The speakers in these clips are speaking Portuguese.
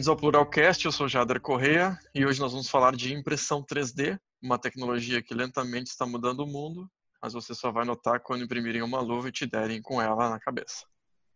Bem-vindos ao Pluralcast, eu sou Jader Correia e hoje nós vamos falar de impressão 3D, uma tecnologia que lentamente está mudando o mundo, mas você só vai notar quando imprimirem uma luva e te derem com ela na cabeça.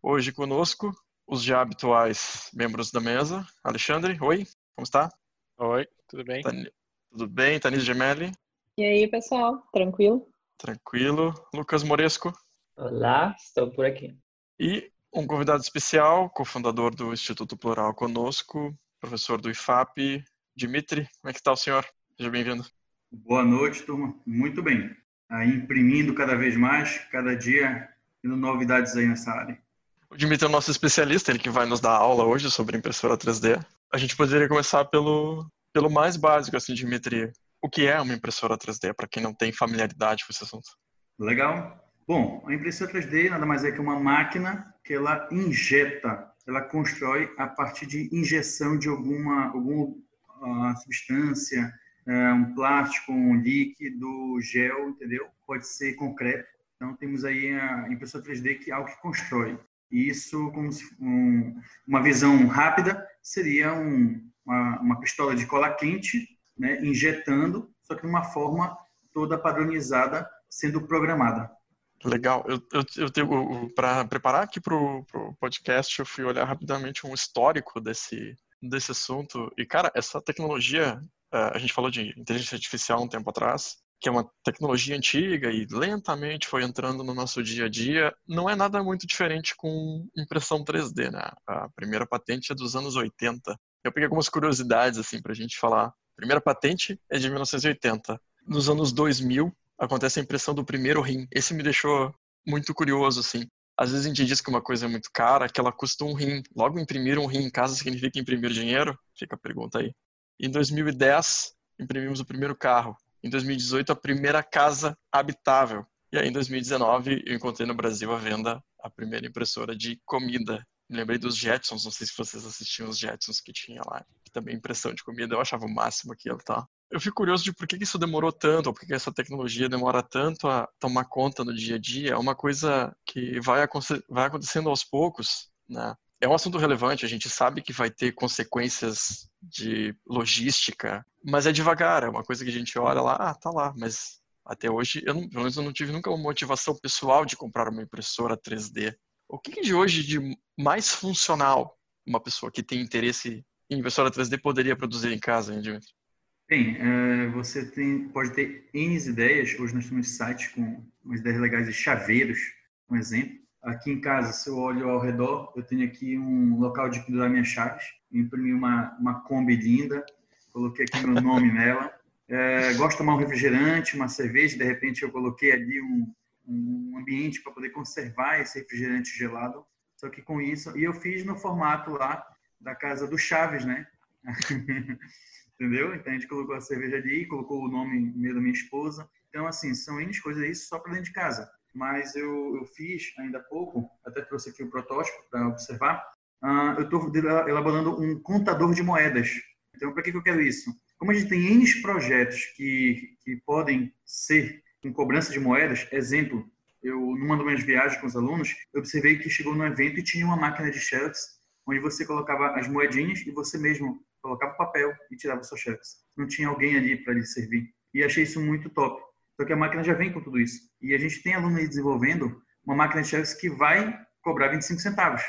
Hoje conosco, os já habituais membros da mesa. Alexandre, oi, como está? Oi, tudo bem? Tan... Tudo bem, Tanise Gemelli? E aí, pessoal, tranquilo? Tranquilo. Lucas Moresco? Olá, estou por aqui. E um convidado especial, cofundador do Instituto Plural conosco, professor do IFAP, Dimitri. Como é que está o senhor? Seja bem-vindo. Boa noite, turma. Muito bem. Aí imprimindo cada vez mais, cada dia tendo novidades aí nessa área. O Dimitri é o nosso especialista, ele que vai nos dar aula hoje sobre impressora 3D. A gente poderia começar pelo, pelo mais básico, assim, Dimitri. O que é uma impressora 3D, para quem não tem familiaridade com esse assunto? Legal. Bom, a impressora 3D nada mais é que uma máquina que ela injeta, ela constrói a partir de injeção de alguma, alguma uh, substância, uh, um plástico, um líquido, gel, entendeu? Pode ser concreto. Então temos aí a impressora 3D que é algo que constrói. E isso, como um, uma visão rápida, seria um, uma, uma pistola de cola quente, né, injetando, só que de uma forma toda padronizada, sendo programada. Legal. Eu, eu, eu tenho para preparar aqui para o podcast, eu fui olhar rapidamente um histórico desse desse assunto. E cara, essa tecnologia, é, a gente falou de inteligência artificial um tempo atrás, que é uma tecnologia antiga e lentamente foi entrando no nosso dia a dia, não é nada muito diferente com impressão 3D, né? A primeira patente é dos anos 80. Eu peguei algumas curiosidades assim para a gente falar. A primeira patente é de 1980. Nos anos 2000, acontece a impressão do primeiro rim. Esse me deixou muito curioso, assim. Às vezes a gente diz que uma coisa é muito cara, que ela custa um rim. Logo, imprimir um rim em casa significa imprimir dinheiro? Fica a pergunta aí. Em 2010, imprimimos o primeiro carro. Em 2018, a primeira casa habitável. E aí, em 2019, eu encontrei no Brasil a venda a primeira impressora de comida. Me lembrei dos Jetsons, não sei se vocês assistiam os Jetsons que tinha lá. Que também impressão de comida, eu achava o máximo aquilo, tá? Eu fico curioso de por que isso demorou tanto, ou por que essa tecnologia demora tanto a tomar conta no dia a dia. É uma coisa que vai, vai acontecendo aos poucos, né? É um assunto relevante, a gente sabe que vai ter consequências de logística, mas é devagar, é uma coisa que a gente olha lá, ah, tá lá, mas até hoje, eu não, pelo menos eu não tive nunca uma motivação pessoal de comprar uma impressora 3D. O que, de hoje de mais funcional uma pessoa que tem interesse em impressora 3D poderia produzir em casa? Bem, uh, você tem, pode ter N ideias. Hoje nós temos sites com umas ideias legais de chaveiros, um exemplo. Aqui em casa, se eu olho ao redor, eu tenho aqui um local de pendurar minhas chaves. Imprimi uma, uma Kombi linda, coloquei aqui meu nome nela. Uh, gosto de tomar um refrigerante, uma cerveja, de repente eu coloquei ali um, um ambiente para poder conservar esse refrigerante gelado. Só que com isso, e eu fiz no formato lá da casa do Chaves, né? entendeu? Então a gente colocou a cerveja ali, colocou o nome meu da minha esposa. Então, assim, são N coisas isso só para dentro de casa. Mas eu, eu fiz ainda há pouco, até trouxe aqui o protótipo para observar. Uh, eu estou elaborando um contador de moedas. Então, para que, que eu quero isso? Como a gente tem N projetos que, que podem ser com cobrança de moedas, exemplo, eu, numa das minhas viagens com os alunos, eu observei que chegou no evento e tinha uma máquina de xerox, onde você colocava as moedinhas e você mesmo colocava o papel e tirava suas cheques. Não tinha alguém ali para lhe servir. E achei isso muito top. Só que a máquina já vem com tudo isso. E a gente tem aluno aí desenvolvendo uma máquina de cheques que vai cobrar 25 centavos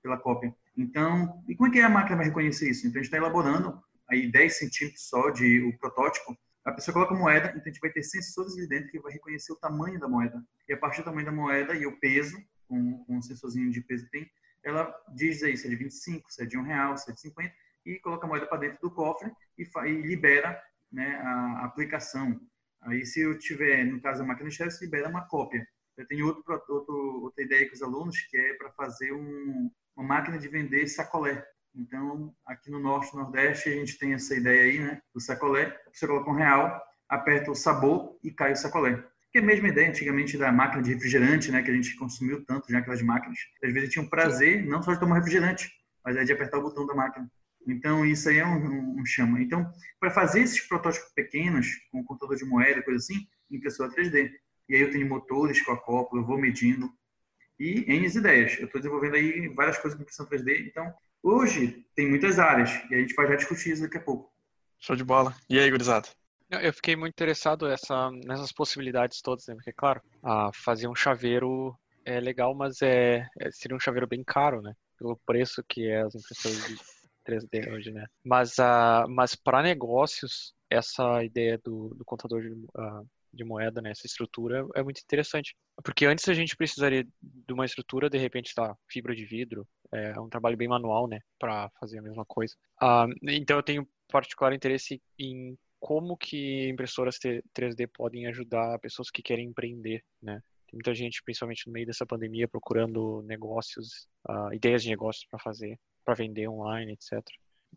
pela cópia. Então, e como é que a máquina vai reconhecer isso? Então, a gente está elaborando aí 10 centímetros só de o protótipo. A pessoa coloca a moeda, então a gente vai ter sensores ali dentro que vai reconhecer o tamanho da moeda. E a partir do tamanho da moeda e o peso, com, com um sensorzinho de peso que tem, ela diz aí se é de 25, se é de um real, se é de 50, e coloca a moeda para dentro do cofre e, e libera né, a, aplicação. Aí, se eu tiver, no caso da máquina de xerox, libera uma cópia. Eu tenho outro, outro, outra ideia com os alunos, que é para fazer um, uma máquina de vender sacolé. Então, aqui no Norte Nordeste, a gente tem essa ideia aí, né, do sacolé. Você coloca um real, aperta o sabor e cai o sacolé. Que é a mesma ideia antigamente da máquina de refrigerante, né, que a gente consumiu tanto já aquelas máquinas. Às vezes tinha um prazer não só de tomar refrigerante, mas é de apertar o botão da máquina. Então, isso aí é um, um chama. Então, para fazer esses protótipos pequenos, com contador de moeda, coisa assim, impressora 3D. E aí eu tenho motores com a cópula, eu vou medindo. E N ideias. Eu estou desenvolvendo aí várias coisas com impressão 3D. Então, Hoje tem muitas áreas e a gente vai já discutir isso daqui a pouco. Show de bola. E aí, gurizada? Eu fiquei muito interessado essa, nessas possibilidades todas, né? Porque, claro, a fazer um chaveiro é legal, mas é, é, seria um chaveiro bem caro, né? Pelo preço que é as impressoras de 3D hoje, né? Mas, uh, mas para negócios, essa ideia do, do contador de, uh, de moeda, né? Essa estrutura é muito interessante. Porque antes a gente precisaria de uma estrutura, de repente, tá, fibra de vidro, é um trabalho bem manual, né? Para fazer a mesma coisa. Uh, então eu tenho particular interesse em como que impressoras 3D podem ajudar pessoas que querem empreender, né? Tem muita gente, principalmente no meio dessa pandemia, procurando negócios, uh, ideias de negócios para fazer, para vender online, etc.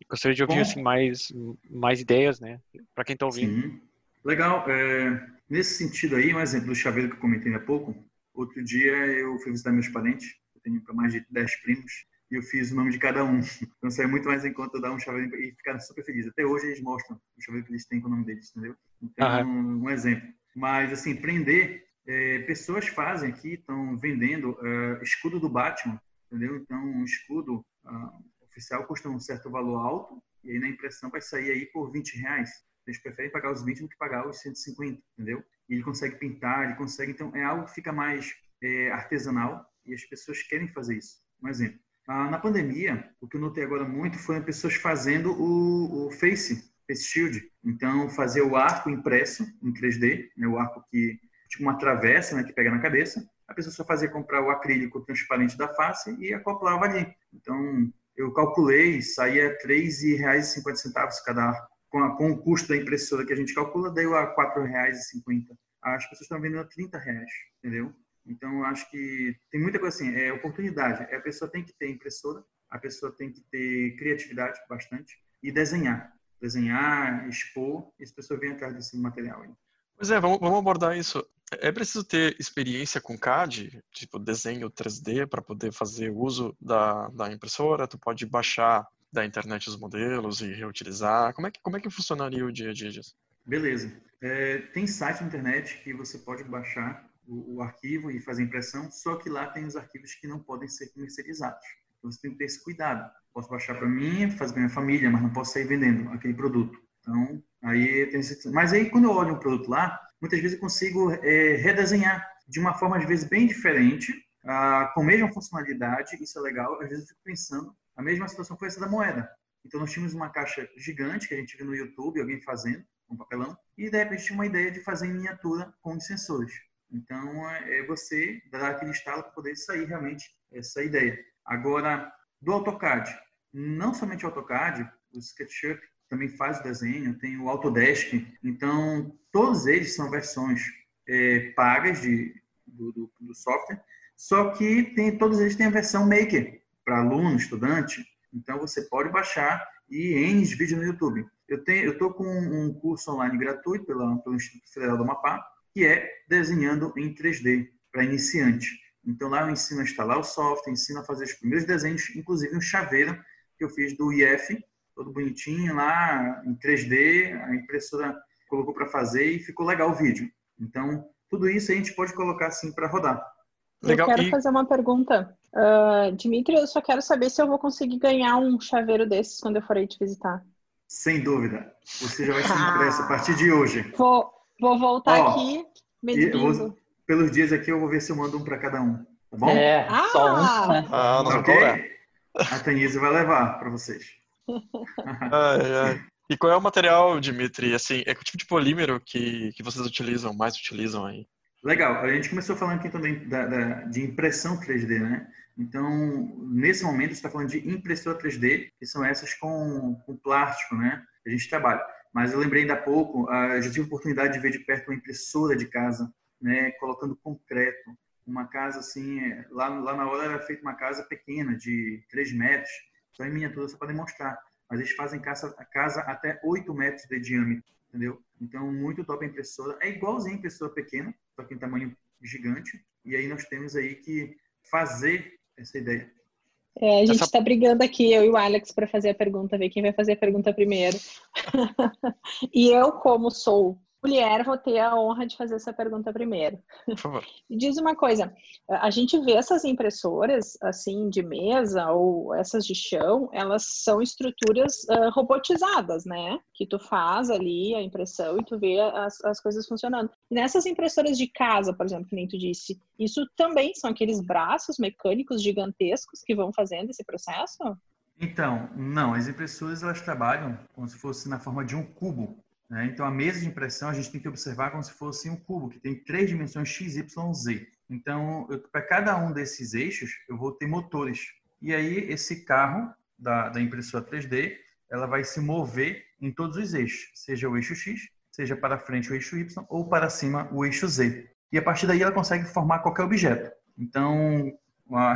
E gostaria de ouvir Bom, assim mais mais ideias, né? Para quem está ouvindo. Sim. Legal. É, nesse sentido aí, um exemplo do chaveiro que eu comentei há pouco. Outro dia eu fui visitar meus parentes. Eu tenho mais de 10 primos e eu fiz o nome de cada um. Então saiu muito mais em conta dar um chaveiro e ficaram super felizes. Até hoje eles mostram o chaveiro que eles têm com o nome deles, entendeu? Então, um, um exemplo. Mas, assim, prender, é, pessoas fazem aqui, estão vendendo uh, escudo do Batman, entendeu? Então, um escudo uh, oficial custa um certo valor alto e aí na impressão vai sair aí por 20 reais. Eles preferem pagar os 20 do que pagar os 150, entendeu? E ele consegue pintar, ele consegue... Então, é algo que fica mais é, artesanal e as pessoas querem fazer isso. Um exemplo. Ah, na pandemia, o que eu notei agora muito foi pessoas fazendo o, o Face, Face Shield. Então, fazer o arco impresso em 3D, né, o arco que, tipo uma travessa, né, que pega na cabeça. A pessoa só fazia comprar o acrílico transparente da face e acoplava ali. Então, eu calculei, saía R$ 3,50 cada. Com, a, com o custo da impressora que a gente calcula, deu a R$ 4,50. As pessoas estão vendendo a 30 reais, entendeu? Então, acho que tem muita coisa assim, é oportunidade. É, a pessoa tem que ter impressora, a pessoa tem que ter criatividade bastante e desenhar. Desenhar, expor, e as pessoas vêm atrás desse material aí. Pois é, vamos, vamos abordar isso. É preciso ter experiência com CAD, tipo desenho 3D, para poder fazer uso da, da impressora? Tu pode baixar da internet os modelos e reutilizar? Como é que, como é que funcionaria o dia a dia disso? Beleza. É, tem site na internet que você pode baixar o, o, arquivo e fazer impressão, só que lá tem os arquivos que não podem ser comercializados. Então você tem que ter esse cuidado. Posso baixar para mim, fazer para minha família, mas não posso sair vendendo aquele produto. Então, aí tem esse... Mas aí quando eu olho um produto lá, muitas vezes eu consigo é, redesenhar de uma forma, às vezes, bem diferente, ah, com a mesma funcionalidade, isso é legal. Às vezes eu fico pensando, a mesma situação foi essa da moeda. Então, nós tínhamos uma caixa gigante que a gente viu no YouTube, alguém fazendo, um papelão, e de repente tinha uma ideia de fazer em miniatura com os sensores. Então, é, é você dar aquele estalo para poder sair realmente essa ideia. Agora, do AutoCAD, não somente AutoCAD, o SketchUp também faz o desenho, tem o Autodesk. Então, todos eles são versões é, pagas de, do, do, do, software, só que tem, todos eles têm a versão Maker, para aluno, estudante. Então, você pode baixar e N vídeos no YouTube. Eu estou com um curso online gratuito pela, pelo Instituto Federal do Amapá, que é desenhando em 3D para iniciante. Então lá eu ensino a instalar o software, ensino a fazer os primeiros desenhos, inclusive um chaveiro que eu fiz do IF, todo bonitinho lá em 3D, a impressora colocou para fazer e ficou legal o vídeo. Então tudo isso a gente pode colocar assim para rodar. Legal. Eu quero e... fazer uma pergunta. Uh, Dimitri, eu só quero saber se eu vou conseguir ganhar um chaveiro desses quando eu for aí te visitar. Sem dúvida. Você já vai ser impresso a partir de hoje. Vou, Vou voltar oh, aqui medindo. pelos dias aqui eu vou ver se eu mando um para cada um. Tá bom? É, ah! só um. Né? Ah, não okay? A Tanise vai levar para vocês. Ai, ai. E qual é o material, Dimitri? Assim, é que tipo de polímero que, que vocês utilizam, mais utilizam aí? Legal. A gente começou falando aqui também da, da, de impressão 3D, né? Então, nesse momento, está falando de impressora 3D, que são essas com, com plástico, né? A gente trabalha. Mas eu lembrei ainda há pouco, eu já tive a oportunidade de ver de perto uma impressora de casa, né, colocando concreto. Uma casa assim, é, lá, lá na hora era feita uma casa pequena, de 3 metros, só em miniatura, só para demonstrar. Mas eles fazem casa, casa até 8 metros de diâmetro, entendeu? Então, muito top a impressora. É igualzinho a impressora pequena, só que em tamanho gigante. E aí nós temos aí que fazer essa ideia. É, a gente está Essa... brigando aqui, eu e o Alex, para fazer a pergunta, ver quem vai fazer a pergunta primeiro. e eu, como sou mulher, vou ter a honra de fazer essa pergunta primeiro. Por favor. E diz uma coisa, a gente vê essas impressoras, assim, de mesa ou essas de chão, elas são estruturas uh, robotizadas, né? Que tu faz ali a impressão e tu vê as, as coisas funcionando. E nessas impressoras de casa, por exemplo, que nem tu disse, isso também são aqueles braços mecânicos gigantescos que vão fazendo esse processo? Então, não, as impressoras elas trabalham como se fosse na forma de um cubo. Né? Então, a mesa de impressão a gente tem que observar como se fosse um cubo, que tem três dimensões x, y, z. Então, para cada um desses eixos, eu vou ter motores. E aí, esse carro da, da impressora 3D, ela vai se mover em todos os eixos, seja o eixo x, seja para frente o eixo y, ou para cima o eixo z. E a partir daí, ela consegue formar qualquer objeto. Então,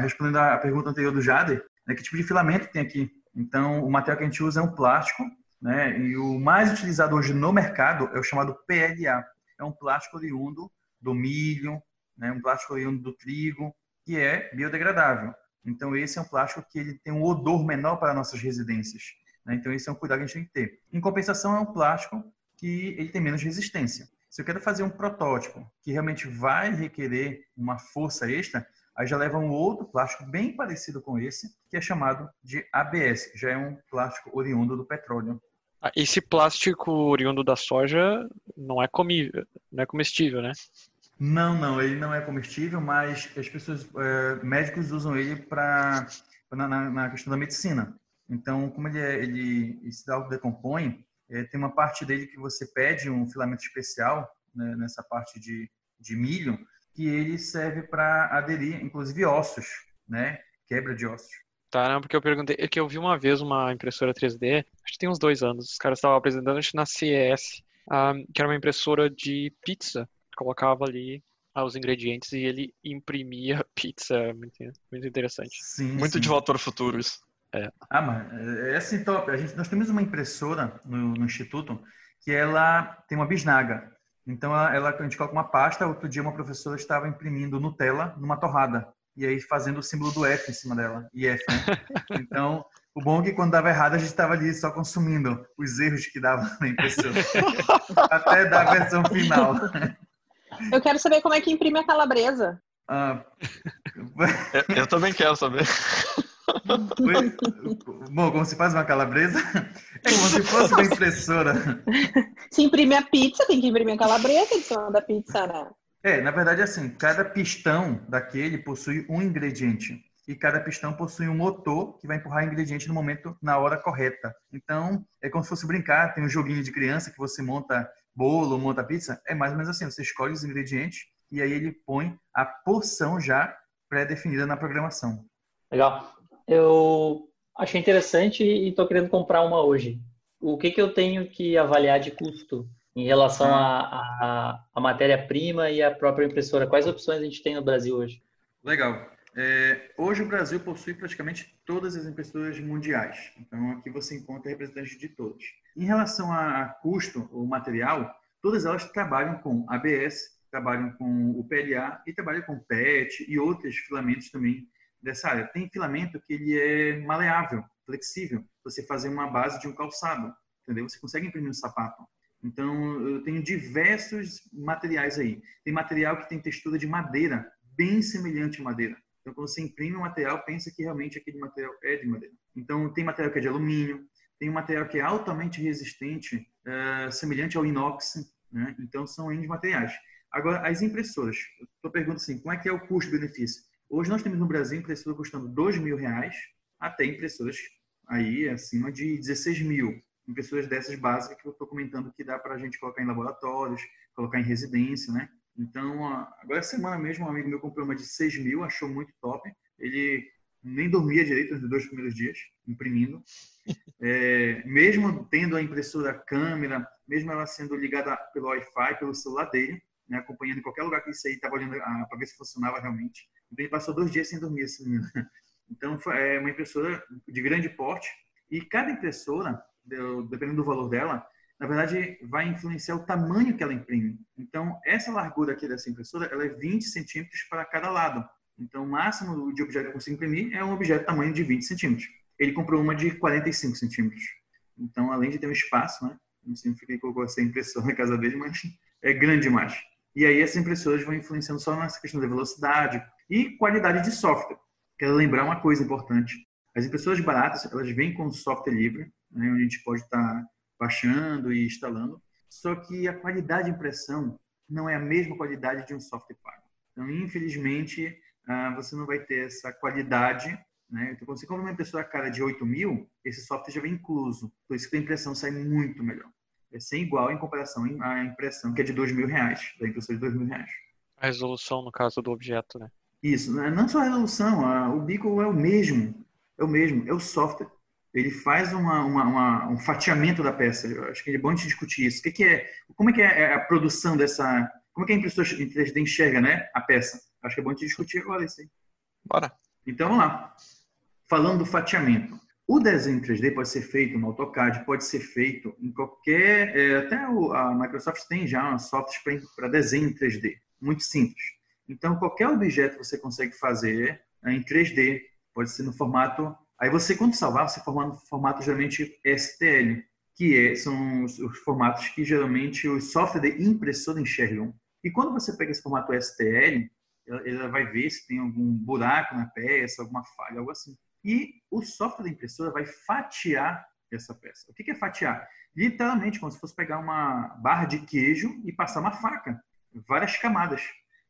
respondendo à pergunta anterior do Jader, né, que tipo de filamento tem aqui? Então, o material que a gente usa é um plástico né? E o mais utilizado hoje no mercado é o chamado PLA. É um plástico oriundo do milho, né? um plástico oriundo do trigo, que é biodegradável. Então, esse é um plástico que ele tem um odor menor para nossas residências. Né? Então, esse é um cuidado que a gente tem que ter. Em compensação, é um plástico que ele tem menos resistência. Se eu quero fazer um protótipo que realmente vai requerer uma força extra, aí já leva um outro plástico bem parecido com esse, que é chamado de ABS, já é um plástico oriundo do petróleo. Ah, esse plástico oriundo da soja não é comível, não é comestível, né? Não, não, ele não é comestível, mas as pessoas, é, médicos usam ele para na, na, questão da medicina. Então, como ele é, ele, ele se decompõe, é, tem uma parte dele que você pede um filamento especial né, nessa parte de, de milho, que ele serve para aderir, inclusive ossos, né? Quebra de ossos. Tá, não, porque eu perguntei, é que eu vi uma vez uma impressora 3D, acho que tem uns dois anos, os caras estavam apresentando, acho na CES, um, ah, que era uma impressora de pizza, colocava ali ah, os ingredientes e ele imprimia pizza, muito, muito interessante. Sim, muito sim. de volta para futuro isso. É. Ah, mas é, é assim top. A gente, nós temos uma impressora no, no instituto que ela tem uma bisnaga. Então ela, ela, a gente coloca uma pasta. Outro dia uma professora estava imprimindo Nutella numa torrada e aí fazendo o símbolo do F em cima dela, IF, né? Então, o bom é que quando dava errado a gente estava ali só consumindo os erros que dava na impressão, até dar a versão final. Eu quero saber como é que imprime a calabresa. Ah, eu, eu também quero saber. Bom, como se faz uma calabresa? É como se fosse uma impressora. Se imprime a pizza, tem que imprimir a calabresa em cima da pizza, né? É, na verdade, assim, cada pistão daquele possui um ingrediente e cada pistão possui um motor que vai empurrar o ingrediente no momento, na hora correta. Então, é como se fosse brincar, tem um joguinho de criança que você monta bolo, monta pizza, é mais ou menos assim, você escolhe os ingredientes e aí ele põe a porção já pré-definida na programação. Legal. Eu achei interessante e estou querendo comprar uma hoje. O que, que eu tenho que avaliar de custo em relação à ah. matéria-prima e à própria impressora? Quais opções a gente tem no Brasil hoje? Legal. É, hoje o Brasil possui praticamente todas as impressoras mundiais. Então aqui você encontra representantes de todas. Em relação a custo ou material, todas elas trabalham com ABS, trabalham com o PLA e trabalham com PET e outros filamentos também dessa área. Tem filamento que ele é maleável, flexível. Você fazer uma base de um calçado, entendeu? Você consegue imprimir um sapato. Então, eu tenho diversos materiais aí. Tem material que tem textura de madeira, bem semelhante à madeira. Então, quando você imprime o material, pensa que realmente aquele material é de madeira. Então, tem material que é de alumínio, tem um material que é altamente resistente, é, semelhante ao inox. Né? Então, são N materiais. Agora, as impressoras. Estou perguntando assim, como é que é o custo-benefício? Hoje nós temos no Brasil impressora custando dois mil reais, até impressoras aí acima de 16 mil impressoras dessas básicas que eu estou comentando que dá para a gente colocar em laboratórios, colocar em residência, né? Então, agora essa semana mesmo, um amigo meu comprou uma de 6 mil, achou muito top. Ele nem dormia direito nos dois primeiros dias, imprimindo. É, mesmo tendo a impressora câmera, mesmo ela sendo ligada pelo Wi-Fi, pelo celular dele, né, acompanhando em qualquer lugar que isso aí, estava olhando ah, para ver se funcionava realmente. Então, ele passou dois dias sem dormir, menino. Então, é uma impressora de grande porte. E cada impressora, dependendo do valor dela, na verdade, vai influenciar o tamanho que ela imprime. Então, essa largura aqui dessa impressora, ela é 20 centímetros para cada lado. Então, o máximo de objeto que eu consigo imprimir é um objeto tamanho de 20 centímetros. Ele comprou uma de 45 centímetros. Então, além de ter um espaço, né, não sei se ele colocou essa impressora na casa dele, mas é grande demais. E aí essas impressoras vão influenciando só nessa questão da velocidade e qualidade de software. Quero lembrar uma coisa importante. As impressoras baratas, elas vêm com software livre, né, onde a gente pode estar baixando e instalando. Só que a qualidade de impressão não é a mesma qualidade de um software pago. Então, infelizmente, ah, você não vai ter essa qualidade. Né? Então, quando você compra uma impressora cara de 8 mil, esse software já vem incluso. Por isso que a impressão sai muito melhor. É sem igual em comparação à impressão que é de 2 mil reais, da impressora de 2 mil reais. A resolução, no caso do objeto, né? Isso, né? não só a resolução, o bico é o mesmo, é o mesmo, é o software. Ele faz uma, uma, uma, um fatiamento da peça. Eu acho que é bom a gente discutir isso. O que, que é, como é que é a produção dessa, como é que a impressora em 3D enxerga, né, a peça? Acho que é bom a gente discutir agora isso aí. Bora. Então vamos lá. Falando do fatiamento. O desenho em 3D pode ser feito no AutoCAD, pode ser feito em qualquer. É, até a Microsoft tem já software para desenho em 3D, muito simples. Então, qualquer objeto você consegue fazer é, em 3D, pode ser no formato. Aí você, quando salvar, você forma no formato geralmente STL, que é, são os, os, formatos que geralmente os softwares de impressora enxergam. E quando você pega esse formato STL, ela vai ver se tem algum buraco na peça, alguma falha, algo assim. E o software da impressora vai fatiar essa peça. O que é fatiar? Literalmente, como se fosse pegar uma barra de queijo e passar uma faca, várias camadas.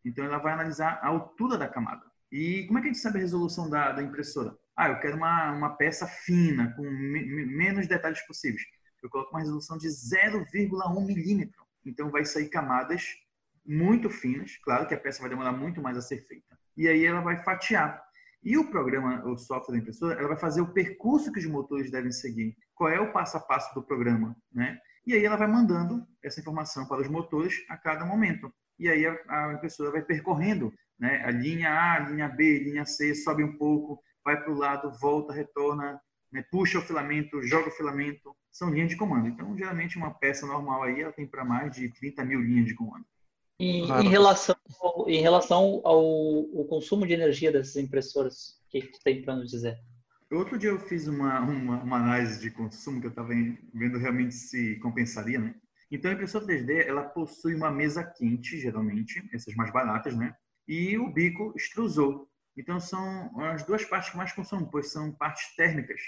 Então, ela vai analisar a altura da camada. E como é que a gente sabe a resolução da, da impressora? Ah, eu quero uma, uma peça fina, com me, menos detalhes possíveis. Eu coloco uma resolução de 0,1 milímetro. Então, vai sair camadas muito finas. Claro que a peça vai demorar muito mais a ser feita. E aí ela vai fatiar. E o programa, o software da impressora, ela vai fazer o percurso que os motores devem seguir. Qual é o passo a passo do programa, né? E aí ela vai mandando essa informação para os motores a cada momento. E aí a, a impressora vai percorrendo, né? A linha A, linha B, linha C, sobe um pouco, vai para o lado, volta, retorna, né? puxa o filamento, joga o filamento. São linhas de comando. Então, geralmente, uma peça normal aí, ela tem para mais de 30 mil linhas de comando. E em relação, ao, em relação ao, ao, consumo de energia dessas impressoras, o que, que tu tem para nos dizer? Outro dia eu fiz uma, uma, uma análise de consumo que eu estava vendo realmente se compensaria, né? Então a impressora 3D ela possui uma mesa quente, geralmente, essas mais baratas, né? E o bico extrusor. Então são as duas partes que mais consomem, pois são partes térmicas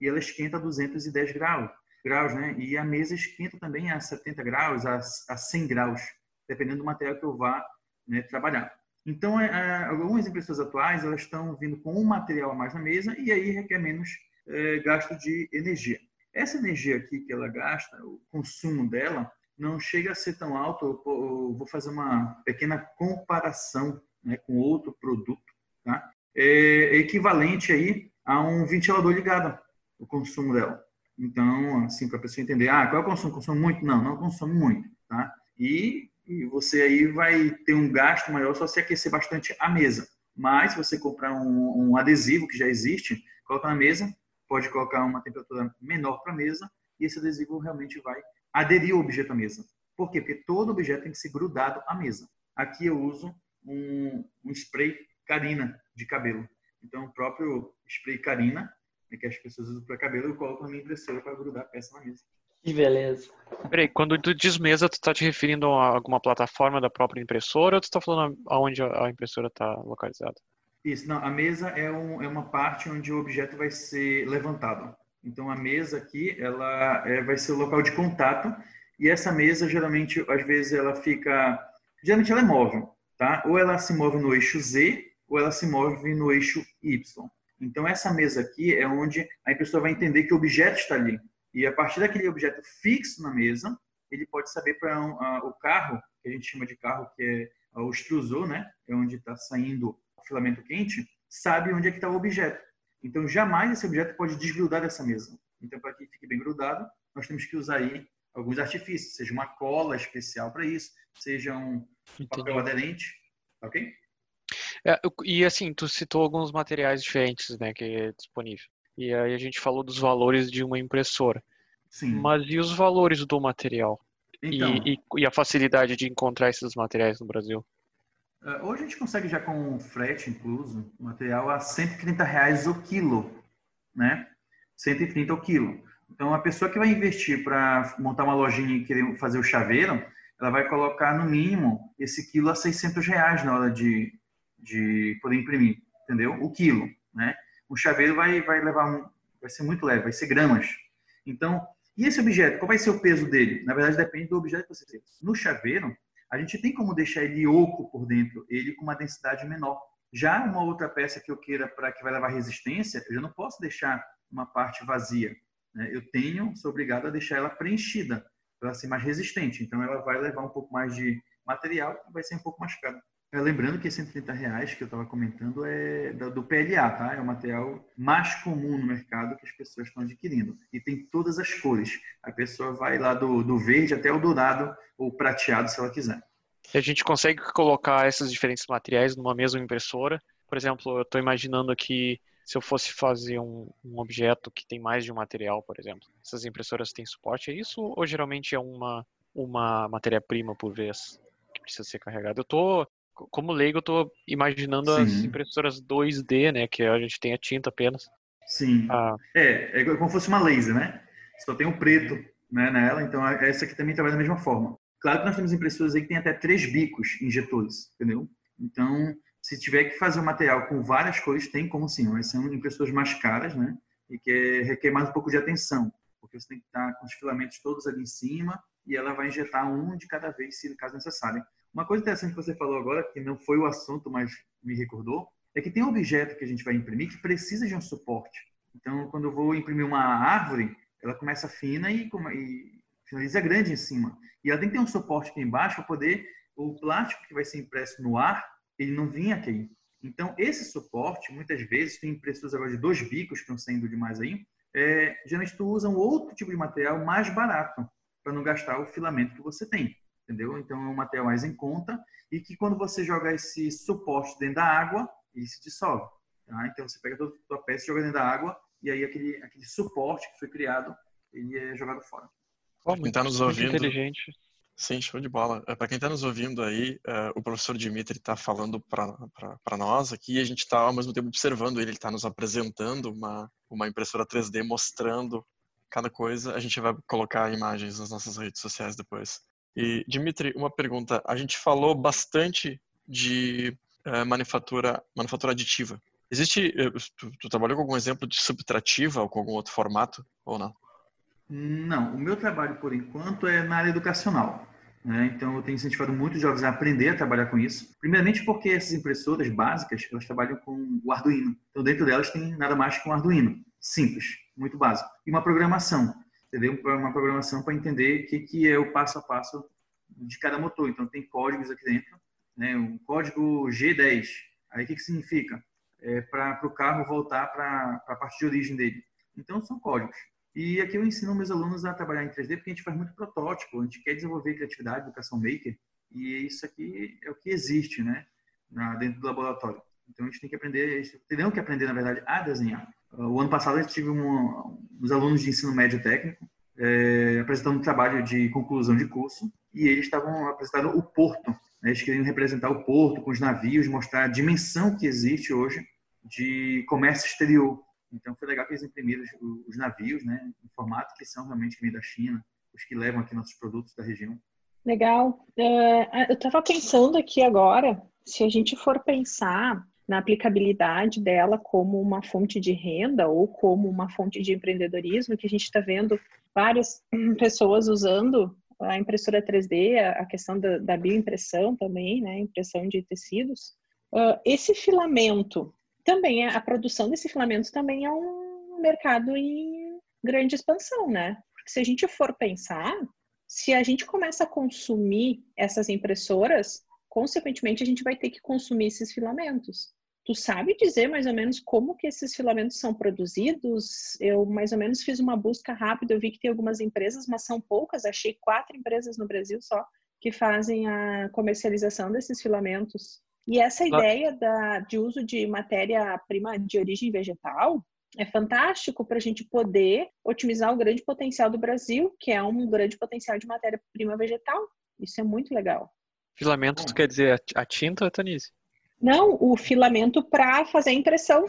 e ela esquenta a 210 graus, graus, né? E a mesa esquenta também a 70 graus, a, a 100 graus dependendo do material que eu vá né, trabalhar. Então, é, é, algumas impressoras atuais elas estão vindo com um material a mais na mesa e aí requer menos é, gasto de energia. Essa energia aqui que ela gasta, o consumo dela, não chega a ser tão alto. Eu vou fazer uma pequena comparação né, com outro produto. Tá? É equivalente aí a um ventilador ligado, o consumo dela. Então, assim, para a pessoa entender, ah, qual é o consumo? Consome muito? Não, não consome muito. Tá? E e você aí vai ter um gasto maior só se aquecer bastante a mesa. Mas se você comprar um, um adesivo que já existe, coloca na mesa, pode colocar uma temperatura menor para a mesa e esse adesivo realmente vai aderir o objeto à mesa. Por quê? Porque todo objeto tem que ser grudado à mesa. Aqui eu uso um, um spray Carina de cabelo. Então, o próprio spray Carina, né, que as pessoas usam para cabelo, eu coloco na minha impressora para grudar a peça na mesa. Que beleza. Peraí, quando tu diz mesa, tu tá te referindo a alguma plataforma da própria impressora ou tu tá falando aonde a impressora está localizada? Isso, não, a mesa é, um, é uma parte onde o objeto vai ser levantado. Então a mesa aqui, ela é, vai ser o local de contato e essa mesa geralmente, às vezes ela fica, geralmente ela é móvel, tá? Ou ela se move no eixo Z ou ela se move no eixo Y. Então essa mesa aqui é onde a impressora vai entender que o objeto está ali. E a partir daquele objeto fixo na mesa, ele pode saber para um, o carro, que a gente chama de carro, que é o extrusor, né? É onde está saindo o filamento quente, sabe onde é que está o objeto. Então, jamais esse objeto pode desgrudar dessa mesa. Então, para que fique bem grudado, nós temos que usar aí alguns artifícios, seja uma cola especial para isso, seja um Entendi. papel aderente, ok? É, e assim, tu citou alguns materiais diferentes, né, que é disponível. E aí a gente falou dos valores de uma impressora. Sim. Mas e os valores do material? Então, e, e, e, a facilidade de encontrar esses materiais no Brasil? É, hoje a gente consegue já com frete incluso, material a 130 reais o quilo, né? 130 o quilo. Então, a pessoa que vai investir para montar uma lojinha e querer fazer o chaveiro, ela vai colocar no mínimo esse quilo a 600 reais na hora de, de poder imprimir, entendeu? O quilo, né? O chaveiro vai, vai levar um, vai ser muito leve, vai ser gramas. Então, e esse objeto, qual vai ser o peso dele? Na verdade, depende do objeto que você tem. No chaveiro, a gente tem como deixar ele oco por dentro, ele com uma densidade menor. Já uma outra peça que eu queira para que vai levar resistência, eu já não posso deixar uma parte vazia. Né? Eu tenho, sou obrigado a deixar ela preenchida para ser mais resistente. Então, ela vai levar um pouco mais de material e vai ser um pouco mais caro. É, lembrando que 130 reais que eu estava comentando é do PLA, tá? É o material mais comum no mercado que as pessoas estão adquirindo. E tem todas as cores. A pessoa vai lá do, do verde até o dourado ou prateado, se ela quiser. E a gente consegue colocar esses diferentes materiais numa mesma impressora. Por exemplo, eu estou imaginando aqui se eu fosse fazer um, um, objeto que tem mais de um material, por exemplo. Essas impressoras têm suporte a isso ou geralmente é uma, uma matéria-prima por vez que precisa ser carregada? Eu estou como leigo, eu tô imaginando Sim. as impressoras 2D, né? Que a gente tem a tinta apenas. Sim. Ah. É, é como se fosse uma laser, né? Só tem o preto né, nela, então essa aqui também trabalha da mesma forma. Claro que nós temos impressoras aí que tem até três bicos injetores, entendeu? Então, se tiver que fazer um material com várias cores, tem como sim. Mas são impressoras mais caras, né? E que requer mais um pouco de atenção, porque você tem que estar com os filamentos todos ali em cima e ela vai injetar um de cada vez, se caso necessário. Uma coisa interessante que você falou agora, que não foi o assunto, mas me recordou, é que tem um objeto que a gente vai imprimir que precisa de um suporte. Então, quando eu vou imprimir uma árvore, ela começa fina e, e finaliza grande em cima. E ela tem que ter um suporte aqui embaixo para poder o plástico que vai ser impresso no ar, ele não vir aqui. Então, esse suporte, muitas vezes, tem impressoras agora de dois bicos que estão saindo demais aí, é, geralmente tu usa um outro tipo de material mais barato, para não gastar o filamento que você tem entendeu? Então é um material mais em conta e que quando você joga esse suporte dentro da água, ele se dissolve. Tá? Então você pega toda a tua peça e joga dentro da água e aí aquele, aquele suporte que foi criado, ele é jogado fora. Para quem está nos ouvindo, inteligente. Sim, show de bola. É, para quem está nos ouvindo aí, uh, o professor Dimitri está falando para nós aqui, e a gente está ao mesmo tempo observando ele, ele está nos apresentando uma, uma impressora 3D mostrando cada coisa. A gente vai colocar imagens nas nossas redes sociais depois. E, Dimitri, uma pergunta. A gente falou bastante de uh, manufatura, manufatura aditiva. Existe, uh, tu, tu, trabalhou com algum exemplo de subtrativa ou com algum outro formato ou não? Não, o meu trabalho por enquanto é na área educacional. Né? Então eu tenho incentivado muitos jovens a aprender a trabalhar com isso. Primeiramente porque essas impressoras básicas elas trabalham com o Arduino. Então dentro delas tem nada mais que um Arduino, simples, muito básico, e uma programação entendeu? Uma programação para entender o que, que é o passo a passo de cada motor. Então, tem códigos aqui dentro, né? Um código G10. Aí, o que, que significa? É para o carro voltar para a parte de origem dele. Então, são códigos. E aqui eu ensino meus alunos a trabalhar em 3D porque a gente faz muito protótipo, a gente quer desenvolver criatividade, educação maker, e isso aqui é o que existe, né, na, dentro do laboratório. Então a gente tem que aprender, terão que aprender, na verdade, a desenhar. O ano passado eu tive um, uns alunos de ensino médio técnico é, apresentando um trabalho de conclusão de curso e eles estavam apresentando o porto. Né? Eles queriam representar o porto com os navios, mostrar a dimensão que existe hoje de comércio exterior. Então foi legal que eles imprimiram os, os navios, né, em formato que são realmente que da China, os que levam aqui nossos produtos da região. Legal. Uh, eu estava pensando aqui agora, se a gente for pensar na aplicabilidade dela como uma fonte de renda ou como uma fonte de empreendedorismo, que a gente está vendo várias pessoas usando a impressora 3D, a questão da, da bioimpressão também, né, impressão de tecidos. Uh, esse filamento também, a produção desse filamento também é um mercado em grande expansão, né? Porque se a gente for pensar, se a gente começa a consumir essas impressoras, consequentemente a gente vai ter que consumir esses filamentos. Tu sabe dizer mais ou menos como que esses filamentos são produzidos? Eu mais ou menos fiz uma busca rápida, eu vi que tem algumas empresas, mas são poucas, achei quatro empresas no Brasil só que fazem a comercialização desses filamentos. E essa ideia da, de uso de matéria-prima de origem vegetal é fantástico para a gente poder otimizar o grande potencial do Brasil, que é um grande potencial de matéria-prima vegetal. Isso é muito legal. Filamento, tu quer dizer a tinta, Tanise? Não, o filamento para fazer a impressão.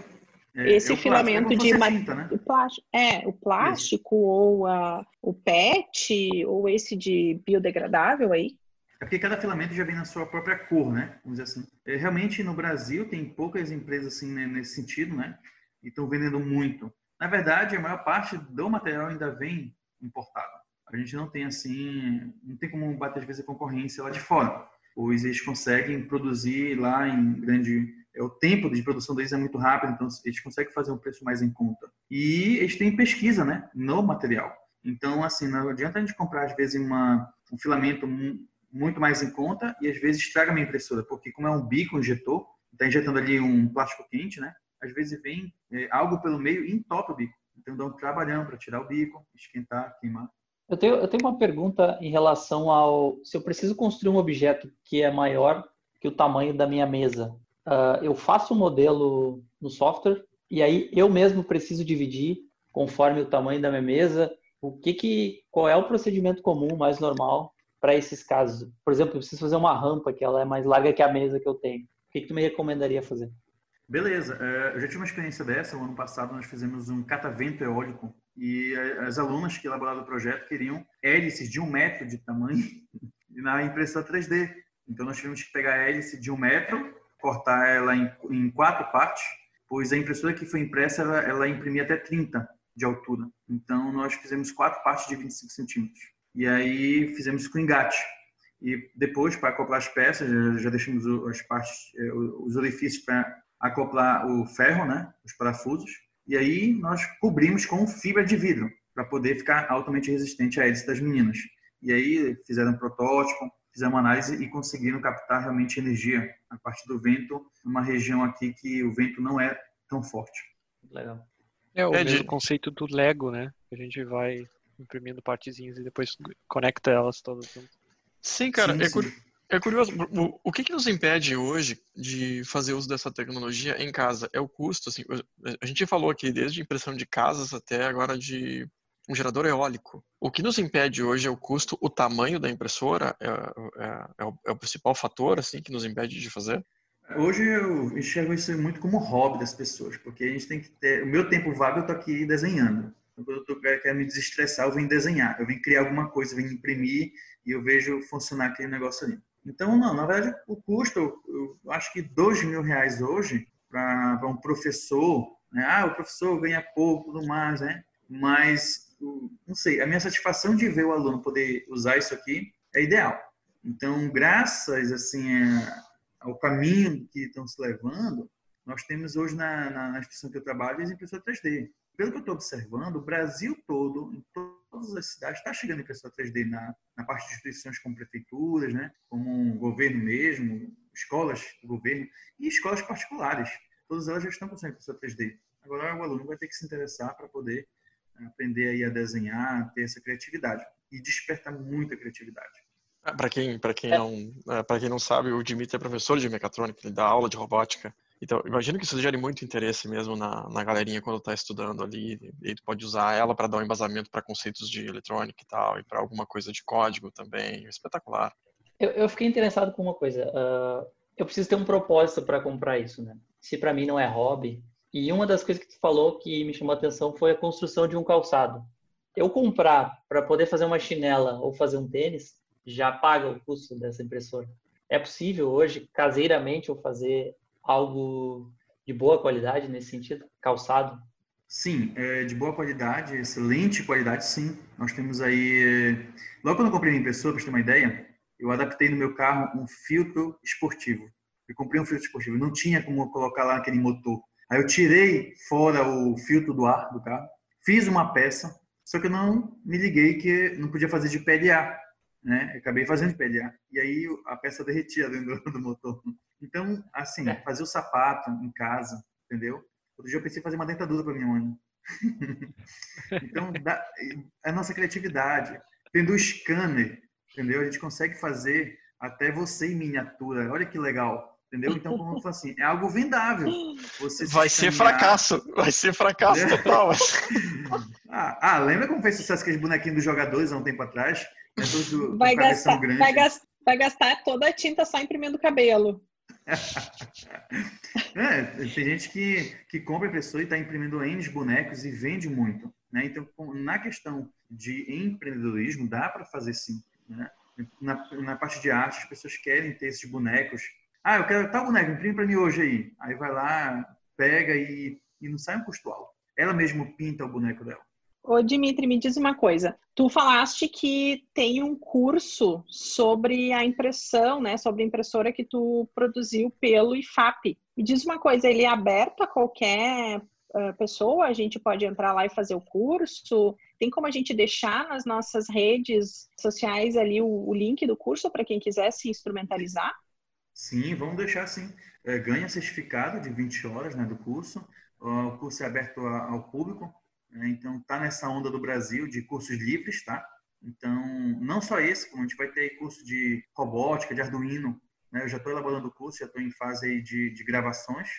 É, Esse é filamento é de tinta, né? O plástico, é, o plástico ou a, o PET ou esse de biodegradável aí. É porque cada filamento já vem na sua própria cor, né? Vamos dizer assim. É, realmente, no Brasil, tem poucas empresas assim né, nesse sentido, né? E estão vendendo muito. Na verdade, a maior parte do material ainda vem importado. A gente não tem assim, não tem como bater às vezes a concorrência lá de fora. Eles conseguem produzir lá em grande. É, o tempo de produção deles é muito rápido, então eles conseguem fazer um preço mais em conta. E eles têm pesquisa, né? No material. Então, assim, não adianta a gente comprar, às vezes, uma, um filamento mu- muito mais em conta e, às vezes, estraga a minha impressora, porque como é um bico, injetor, está injetando ali um plástico quente, né? Às vezes vem é, algo pelo meio e entope o bico. Então, dá um trabalhão para tirar o bico, esquentar, queimar. Eu tenho, eu tenho uma pergunta em relação ao se eu preciso construir um objeto que é maior que o tamanho da minha mesa. Ah, eu faço um modelo no software e aí eu mesmo preciso dividir conforme o tamanho da minha mesa. O que que qual é o procedimento comum mais normal para esses casos? Por exemplo, eu preciso fazer uma rampa que ela é mais larga que a mesa que eu tenho. O que que tu me recomendaria fazer? Beleza, é, eu já tive uma experiência dessa. O ano passado nós fizemos um catavento eólico e as alunas que elaboraram o projeto queriam hélices de um metro de tamanho na impressora 3D. Então nós tivemos que pegar a hélice de um metro, cortar ela em, quatro partes, pois a impressora que foi impressa ela, ela imprimia até 30 de altura. Então nós fizemos quatro partes de 25 centímetros. E aí fizemos com engate. E depois, para acoplar as peças, já, deixamos as partes, eh, os orifícios para acoplar o ferro, né, os parafusos. E aí nós cobrimos com fibra de vidro para poder ficar altamente resistente à hélice das meninas. E aí fizeram um protótipo, fizeram uma análise e conseguiram captar realmente energia a partir do vento, numa região aqui que o vento não é tão forte. Legal. É o É, de- mesmo conceito do Lego, né? A gente vai imprimindo partezinhas e depois conecta elas todas juntas. Sim, cara, Sim, é, sim. É curioso. O, o que, que nos impede hoje de fazer uso dessa tecnologia em casa? É o custo. Assim, a gente falou aqui desde impressão de casas até agora de um gerador eólico. O que nos impede hoje é o custo, o tamanho da impressora é, é- é o, é o principal fator assim que nos impede de fazer. Hoje eu enxergo isso muito como hobby das pessoas, porque a gente tem que ter. O meu tempo vago eu tô aqui desenhando. Quando eu tô, quero me desestressar, eu venho desenhar, eu venho criar alguma coisa, eu venho imprimir e eu vejo funcionar aquele negócio ali. Então, não, na verdade, o custo, eu, acho que dois mil reais hoje para um professor, né? Ah, o professor ganha pouco, tudo mais, né? Mas, não sei, a minha satisfação de ver o aluno poder usar isso aqui é ideal. Então, graças, assim, a- ao caminho que estão se levando, nós temos hoje na, na, instituição que eu trabalho as impressoras 3D. Pelo que eu estou observando, o Brasil todo, em todas as cidades, está chegando impressora 3D na, na parte de instituições como prefeituras, né, como o governo mesmo, escolas do governo e escolas particulares. Todas elas já estão com sua impressora 3D. Agora o aluno vai ter que se interessar para poder aprender aí a desenhar, ter essa criatividade. E desperta muita criatividade. Para quem, para quem É. não, para quem não sabe, o Dimitri é professor de mecatrônica, ele dá aula de robótica. Então, imagino que isso gere muito interesse mesmo na, na galerinha quando está estudando ali. E tu pode usar ela para dar um embasamento para conceitos de eletrônica e tal, e para alguma coisa de código também. Espetacular. Eu, eu fiquei interessado com uma coisa. ah, eu preciso ter um propósito para comprar isso, né? Se para mim não é hobby. E uma das coisas que tu falou que me chamou a atenção foi a construção de um calçado. Eu comprar para poder fazer uma chinela ou fazer um tênis já paga o custo dessa impressora. É possível hoje, caseiramente, eu fazer algo de boa qualidade nesse sentido? Calçado? Sim, é de boa qualidade, excelente qualidade, sim. Nós temos aí. é, Logo quando eu comprei minha impressora, para ter uma ideia, eu adaptei no meu carro um filtro esportivo. Eu comprei um filtro esportivo, não tinha como colocar lá naquele motor. Aí eu tirei fora o filtro do ar do carro, fiz uma peça, só que eu não me liguei que não podia fazer de PLA, né? Eu acabei fazendo de PLA. E aí a peça derretia dentro do motor. Então, assim, fazer o sapato em casa, entendeu? Outro dia eu pensei em fazer uma dentadura para minha mãe. então, dá, é a nossa criatividade. Tendo o scanner, entendeu? A gente consegue fazer até você em miniatura. Olha que legal, entendeu? Então, como eu falo assim, é algo vendável. Você se Vai ser fracasso, vai ser fracasso É. total. Ah, ah, lembra como fez sucesso aqueles bonequinhos dos jogadores há um tempo atrás? É todos do, Vai gastar, vai, gas- vai gastar toda a tinta só imprimindo cabelo. é, tem gente que, que compra impressora e está imprimindo N bonecos e vende muito. Né? Então, na questão de empreendedorismo, dá para fazer sim. Né? Na, na parte de arte, as pessoas querem ter esses bonecos. Ah, eu quero tal boneco, imprime para mim hoje aí. Aí vai lá, pega e, e não sai um custo alto. Ela mesmo pinta o boneco dela. Ô, Dimitri, me diz uma coisa. Tu falaste que tem um curso sobre a impressão, né? Sobre a impressora que tu produziu pelo IFAP. Me diz uma coisa, ele é aberto a qualquer uh, pessoa? A gente pode entrar lá e fazer o curso? Tem como a gente deixar nas nossas redes sociais ali o, o link do curso para quem quiser se instrumentalizar? Sim, vamos deixar sim. É, ganha certificado de 20 horas né, do curso. O curso é aberto ao público está nessa onda do Brasil de cursos livres, tá? Então, não só esse, como a gente vai ter curso de robótica, de Arduino. Né? Eu já estou elaborando o curso, já estou em fase aí de, de gravações.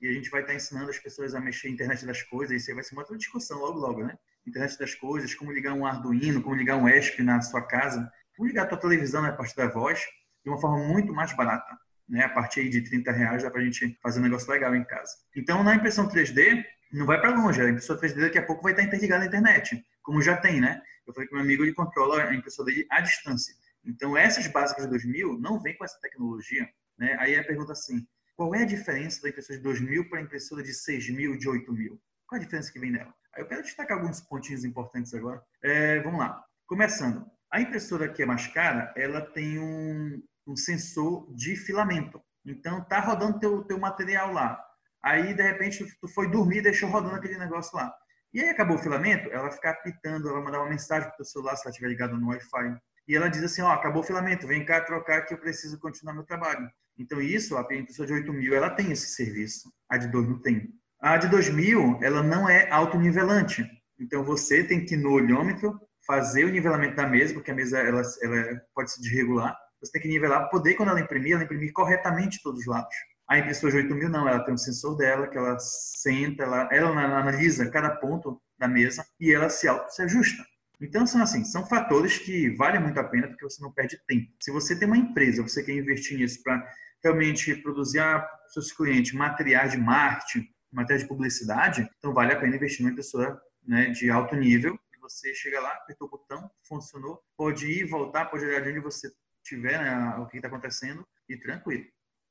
E a gente vai estar tá ensinando as pessoas a mexer na internet das coisas. Isso aí vai ser uma outra discussão logo, logo, né? Internet das coisas, como ligar um Arduino, como ligar um ESP na sua casa, como ligar a tua televisão né, a partir da voz, de uma forma muito mais barata. Né? A partir de 30 reais dá para a gente fazer um negócio legal em casa. Então, na impressão 3D, não vai para longe. A impressora 3D daqui a pouco vai estar interligada na internet, como já tem, né? Eu falei que meu amigo ele controla a impressora dele à distância. Então, essas básicas de 2000 não vem com essa tecnologia. Né? Aí a pergunta assim, qual é a diferença da impressora de 2000 para a impressora de 6000, de 8000? Qual a diferença que vem nela? Aí eu quero destacar alguns pontinhos importantes agora. É, vamos lá. Começando. A impressora que é mais cara, ela tem um, um sensor de filamento. Então, tá rodando teu, teu material lá. Aí, de repente, tu foi dormir e deixou rodando aquele negócio lá. E aí acabou o filamento, ela vai ficar apitando, ela vai mandar uma mensagem para o celular se ela estiver ligada no Wi-Fi. E ela diz assim, ó, acabou o filamento, vem cá trocar que eu preciso continuar meu trabalho. Então isso, a impressora de 8 mil, ela tem esse serviço. A de 2 não tem. A de 2000, ela não é autonivelante. Então você tem que no olhômetro, fazer o nivelamento da mesa, porque a mesa ela, ela pode se desregular. Você tem que nivelar poder, quando ela imprimir, ela imprimir corretamente todos os lados. A impressora de 8000 não, ela tem um sensor dela que ela senta, ela, ela analisa cada ponto da mesa e ela se auto se ajusta. Então são assim, são fatores que valem muito a pena porque você não perde tempo. Se você tem uma empresa, você quer investir nisso para realmente produzir para seus clientes materiais de marketing, materiais de publicidade, então vale a pena investir numa impressora né, de alto nível. Você chega lá, apertou o botão, funcionou, pode ir, voltar, pode olhar de onde você tiver né, o que está acontecendo e tranquilo.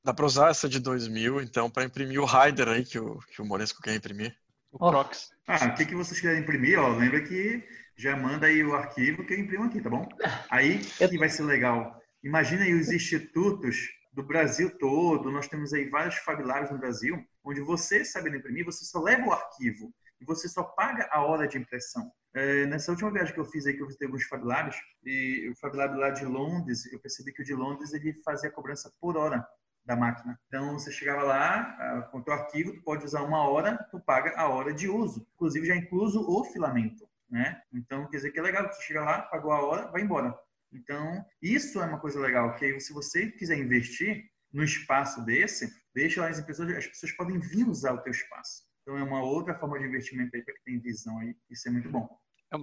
Dá para usar essa de 2000, então, para imprimir o Rider aí que o, que o Moresco quer imprimir. O Crocs. Ah, o que, que vocês querem imprimir? Ó, lembra que já manda aí o arquivo que eu imprimo aqui, tá bom? Aí que vai ser legal. Imagina aí os institutos do Brasil todo, nós temos aí vários Fab Labs no Brasil, onde você, sabendo imprimir, você só leva o arquivo e você só paga a hora de impressão. É, nessa última viagem que eu fiz aí, que eu visitei alguns Fab Labs, e o Fab Lab lá de Londres, eu percebi que o de Londres ele fazia cobrança por hora da máquina. Então, você chegava lá, ah, com o teu arquivo, tu pode usar uma hora, tu paga a hora de uso. Inclusive, já incluso o filamento, né? Então, quer dizer que é legal, você chega lá, pagou a hora, vai embora. Então, isso é uma coisa legal, que se você quiser investir no espaço desse, deixa as pessoas, as pessoas podem vir usar o teu espaço. Então, é uma outra forma de investimento aí para quem tem visão aí. Isso é muito bom.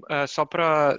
É, só para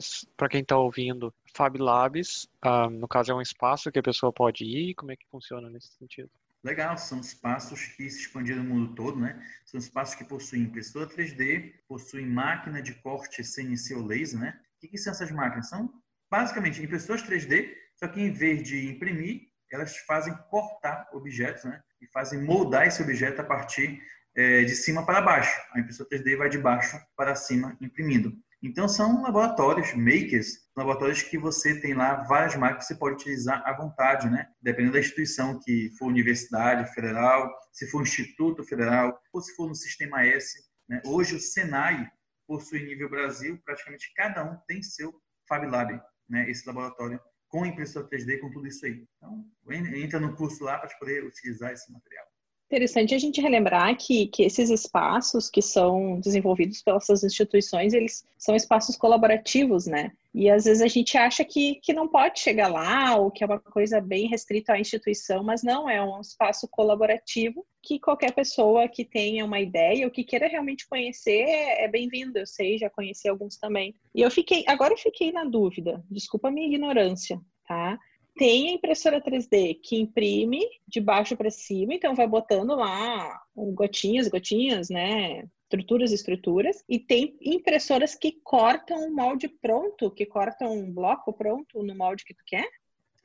quem está ouvindo, Fab Labs, uh, no caso, é um espaço que a pessoa pode ir? Como é que funciona nesse sentido? Legal, são espaços que se expandiram no mundo todo, né? São espaços que possuem impressora 3D, possuem máquina de corte CNC ou laser, né? O que, que são essas máquinas? São basicamente impressoras 3D, só que em vez de imprimir, elas fazem cortar objetos, né? E fazem moldar esse objeto a partir é, de cima para baixo. A impressora 3D vai de baixo para cima imprimindo. Então, são laboratórios, makers, laboratórios que você tem lá várias máquinas que você pode utilizar à vontade, né? Dependendo da instituição, que for universidade federal, se for instituto federal, ou se for no sistema S. Né? Hoje, o Senai possui nível Brasil, praticamente cada um tem seu Fab Lab, né? esse laboratório, com impressora 3D, com tudo isso aí. Então, entra no curso lá para poder utilizar esse material. Interessante a gente relembrar que, que esses espaços que são desenvolvidos pelas instituições, eles são espaços colaborativos, né? E às vezes a gente acha que, que não pode chegar lá, ou que é uma coisa bem restrita à instituição, mas não, é um espaço colaborativo que qualquer pessoa que tenha uma ideia ou que queira realmente conhecer é bem-vindo. Eu sei, já conheci alguns também. E eu fiquei, agora eu fiquei na dúvida, desculpa a minha ignorância, tá? Tem a impressora 3D que imprime de baixo para cima, então vai botando lá gotinhas, gotinhas, né? Estruturas, estruturas, e tem impressoras que cortam um molde pronto, que cortam um bloco pronto no molde que tu quer.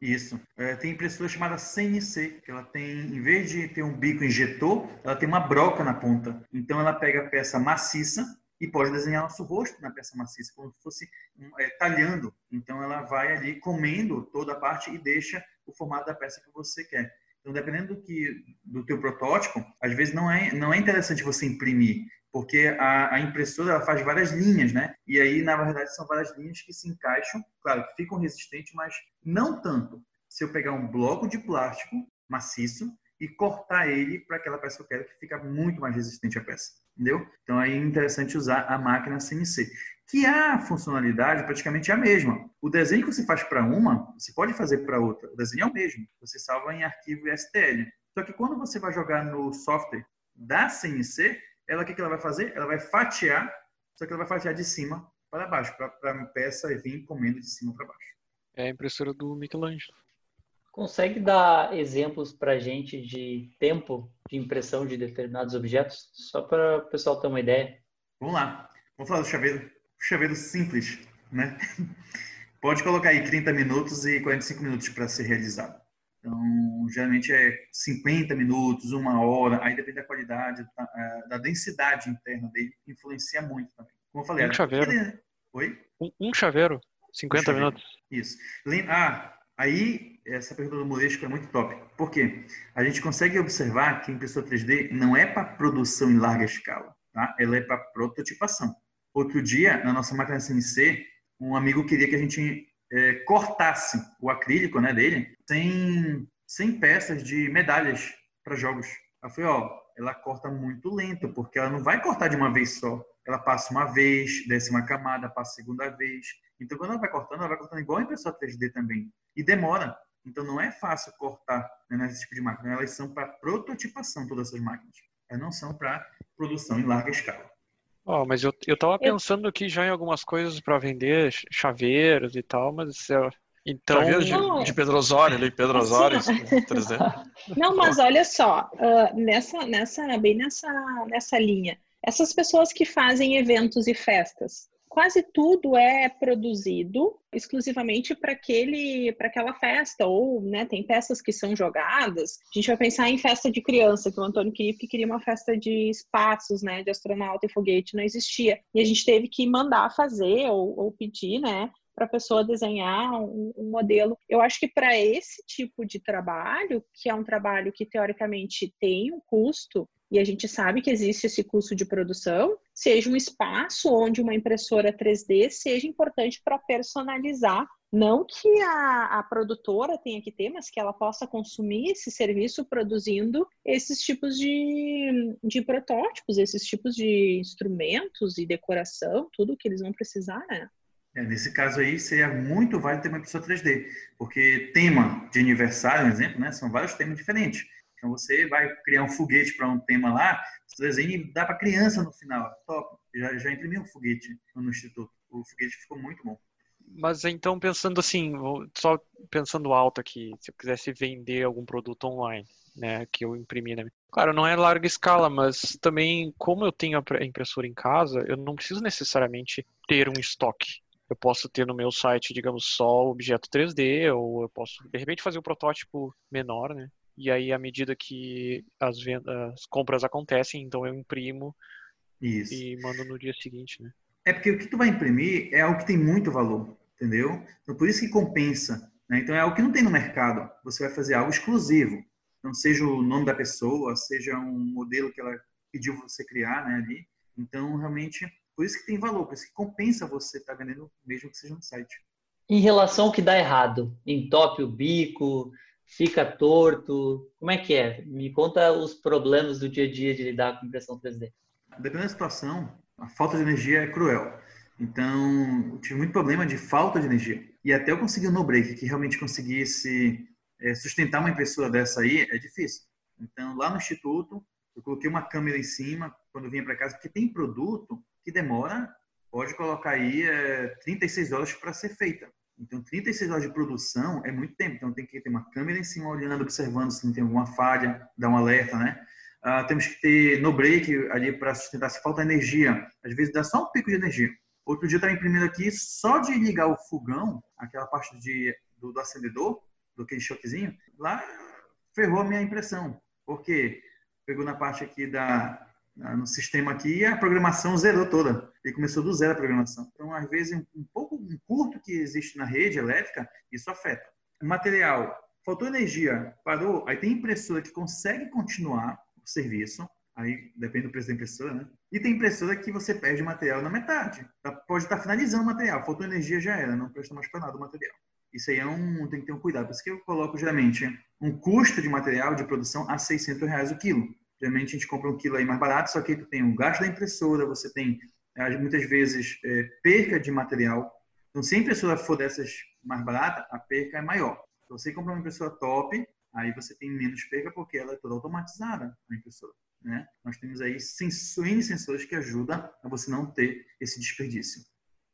Isso. É, tem impressora chamada CNC, que ela tem, em vez de ter um bico injetor, ela tem uma broca na ponta. Então ela pega a peça maciça, e pode desenhar nosso rosto na peça maciça, como se fosse é, talhando. Então, ela vai ali comendo toda a parte e deixa o formato da peça que você quer. Então, dependendo do que do teu protótipo, às vezes não é não é interessante você imprimir, porque a, a impressora ela faz várias linhas, né? E aí, na verdade, são várias linhas que se encaixam, claro, que ficam resistentes, mas não tanto. Se eu pegar um bloco de plástico maciço e cortar ele para aquela peça que eu quero, que fica muito mais resistente à peça entendeu? Então aí é interessante usar a máquina CNC, que a funcionalidade praticamente é a mesma. O desenho que você faz para uma, você pode fazer para outra. O desenho é o mesmo. Você salva em arquivo STL. Só que quando você vai jogar no software da CNC, ela o que, que ela vai fazer? Ela vai fatiar, só que ela vai fatiar de cima para baixo, para a peça vir comendo de cima para baixo. É a impressora do Michelangelo. Consegue dar exemplos para a gente de tempo de impressão de determinados objetos? Só para o pessoal ter uma ideia. Vamos lá. Vamos falar do chaveiro. Chaveiro simples, né? Pode colocar aí 30 minutos e 45 minutos para ser realizado. Então, geralmente é 50 minutos, uma hora, aí depende da qualidade, da, é, da densidade interna dele, influencia muito também. Como eu falei, um chaveiro. Ele... Oi? Um, um chaveiro, 50 um chaveiro. minutos. Isso. Ah, Aí, essa pergunta do Moresco é muito top. Por quê? A gente consegue observar que a impressora 3D não é para produção em larga escala, tá? Ela é para prototipação. Outro dia, na nossa máquina CNC, um amigo queria que a gente é, cortasse o acrílico né, dele sem, sem peças de medalhas para jogos. Ela falei, ó, ela corta muito lento, porque ela não vai cortar de uma vez só. Ela passa uma vez, desce uma camada, passa a segunda vez. Então, quando ela vai cortando, ela vai cortando igual a impressora 3D também. E demora. Então, não é fácil cortar né, nesse tipo de máquina. Elas são para prototipação, todas essas máquinas. Elas não são para produção em larga escala. Oh, mas eu, eu tava pensando aqui já em algumas coisas para vender, chaveiros e tal, mas eu, então, de, de Pedro Osório ali, Pedro Osório, assim, 3D. Não, mas olha só, uh, nessa, nessa, bem nessa, nessa linha, essas pessoas que fazem eventos e festas, quase tudo é produzido exclusivamente para aquele para aquela festa ou né, tem peças que são jogadas a gente vai pensar em festa de criança que o Antônio queria que queria uma festa de espaços né de astronauta e foguete não existia e a gente teve que mandar fazer ou, ou pedir né para a pessoa desenhar um, um, modelo. Eu acho que para esse tipo de trabalho, que é um trabalho que teoricamente tem um custo, e a gente sabe que existe esse custo de produção, seja um espaço onde uma impressora 3D seja importante para personalizar. Não que a, a, produtora tenha que ter, mas que ela possa consumir esse serviço produzindo esses tipos de, de protótipos, esses tipos de instrumentos e decoração, tudo que eles vão precisar, né? É, nesse caso aí, seria muito válido ter uma impressora 3D, porque tema de aniversário, por exemplo, né, são vários temas diferentes. Então você vai criar um foguete para um tema lá, você desenha e dá para criança no final. Top. Já, já imprimi um foguete no instituto. O foguete ficou muito bom. Mas então pensando assim, só pensando alto aqui, se eu quisesse vender algum produto online, né, que eu imprimi, né? Claro, não é larga escala, mas também como eu tenho a impressora em casa, eu não preciso necessariamente ter um estoque eu posso ter no meu site, digamos, só o objeto 3D, ou eu posso, de repente, fazer um protótipo menor, né? E aí, à medida que as, vendas, as compras acontecem, então eu imprimo Isso. e mando no dia seguinte, né? É porque o que tu vai imprimir é algo que tem muito valor, entendeu? Então, por isso que compensa. Né? Então, é algo que não tem no mercado. Você vai fazer algo exclusivo. Então, seja o nome da pessoa, seja um modelo que ela pediu você criar né, ali. Então, realmente, por isso que tem valor, por isso que compensa você estar tá vendendo, mesmo que seja no site. Em relação ao que dá errado, entope o bico, fica torto, como é que é? Me conta os problemas do dia a dia de lidar com impressão 3D. Dependendo da situação, a falta de energia é cruel. Então, tive muito problema de falta de energia. E até eu conseguir o no break, que realmente conseguisse é, sustentar uma impressora dessa aí, é difícil. Então, lá no instituto, eu coloquei uma câmera em cima quando vinha para casa, porque tem produto que demora, pode colocar aí é, 36 horas para ser feita. Então, 36 horas de produção é muito tempo. Então, tem que ter uma câmera em cima olhando, observando se não tem alguma falha, dar um alerta, né? Uh, temos que ter no break ali para sustentar se falta energia. Às vezes dá só um pico de energia. Outro dia estava imprimindo aqui, só de ligar o fogão, aquela parte de, do, do acendedor, do aquele choquezinho, lá ferrou a minha impressão. Porque pegou na parte aqui da, no sistema aqui, a programação zerou toda. Ele começou do zero a programação. Então, às vezes, um pouco um curto que existe na rede elétrica, isso afeta. Material, faltou energia, parou, aí tem impressora que consegue continuar o serviço, aí depende do preço da impressora, né? E tem impressora que você perde material na metade. Tá, pode estar finalizando o material, faltou energia, já era, não presta mais para nada o material. Isso aí é um, tem que ter um cuidado. Por isso que eu coloco, geralmente, um custo de material de produção a 600 reais o quilo. Geralmente a gente compra um quilo aí mais barato, só que tu tem o gasto da impressora, você tem muitas vezes é, perca de material. Então, se a impressora for dessas mais barata, a perca é maior. Se você comprar uma impressora top, aí você tem menos perca porque ela é toda automatizada, a impressora. Né? Nós temos aí sensores, sensores que ajudam a você não ter esse desperdício.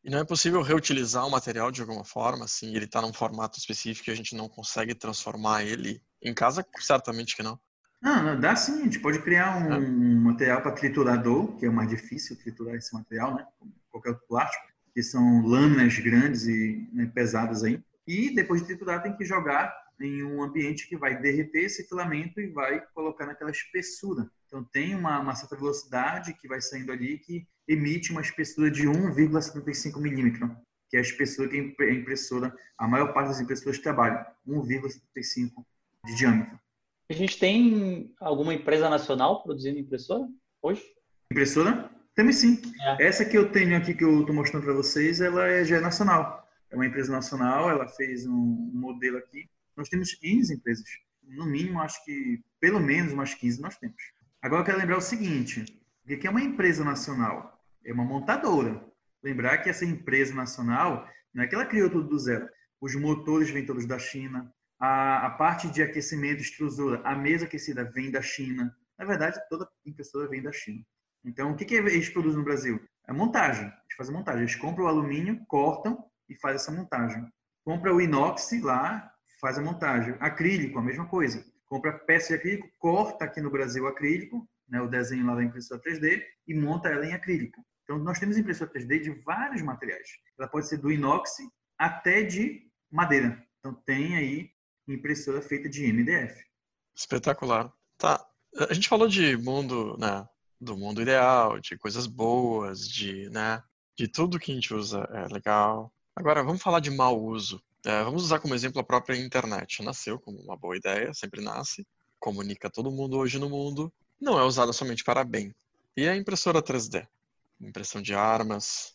E não é possível reutilizar o material de alguma forma, assim, ele está num formato específico e a gente não consegue transformar ele em casa? Certamente que não. Não, não, dá sim. A gente pode criar um, um material para triturador, que é o mais difícil triturar esse material, né? Como qualquer outro plástico, que são lâminas grandes e né, pesadas aí. E depois de triturar, tem que jogar em um ambiente que vai derreter esse filamento e vai colocar naquela espessura. Então tem uma, uma certa velocidade que vai saindo ali que emite uma espessura de 1,75 milímetro, que é a espessura que a impressora, a maior parte das impressoras trabalha, 1,75 de diâmetro. A gente tem alguma empresa nacional produzindo impressora hoje? Impressora? Temos sim. É. Essa que eu tenho aqui, que eu estou mostrando para vocês, ela é, já é nacional. É uma empresa nacional, ela fez um modelo aqui. Nós temos 15 empresas. No mínimo, acho que pelo menos umas 15 nós temos. Agora eu quero lembrar o seguinte: o que é uma empresa nacional? É uma montadora. Lembrar que essa empresa nacional não é que ela criou tudo do zero. Os motores vêm todos da China, a, a parte de aquecimento, extrusora, a mesa aquecida vem da China. Na verdade, toda impressora vem da China. Então, o que, que eles produzem no Brasil? É montagem. Eles fazem montagem. Eles compram o alumínio, cortam e fazem essa montagem. Compra o inox lá, faz a montagem. Acrílico, a mesma coisa. Compra peça de acrílico, corta aqui no Brasil acrílico, né, o desenho lá da impressora 3D, e monta ela em acrílico. Então, nós temos impressora 3D de vários materiais. Ela pode ser do inox até de madeira. Então, tem aí impressora feita de MDF. Espetacular. Tá. A gente falou de mundo, né, do mundo ideal, de coisas boas, de, né, de tudo que a gente usa é legal. Agora, vamos falar de mau uso. É, vamos usar como exemplo a própria internet. Nasceu como uma boa ideia, sempre nasce, comunica todo mundo hoje no mundo, não é usada somente para bem. E a impressora 3D? Impressão de armas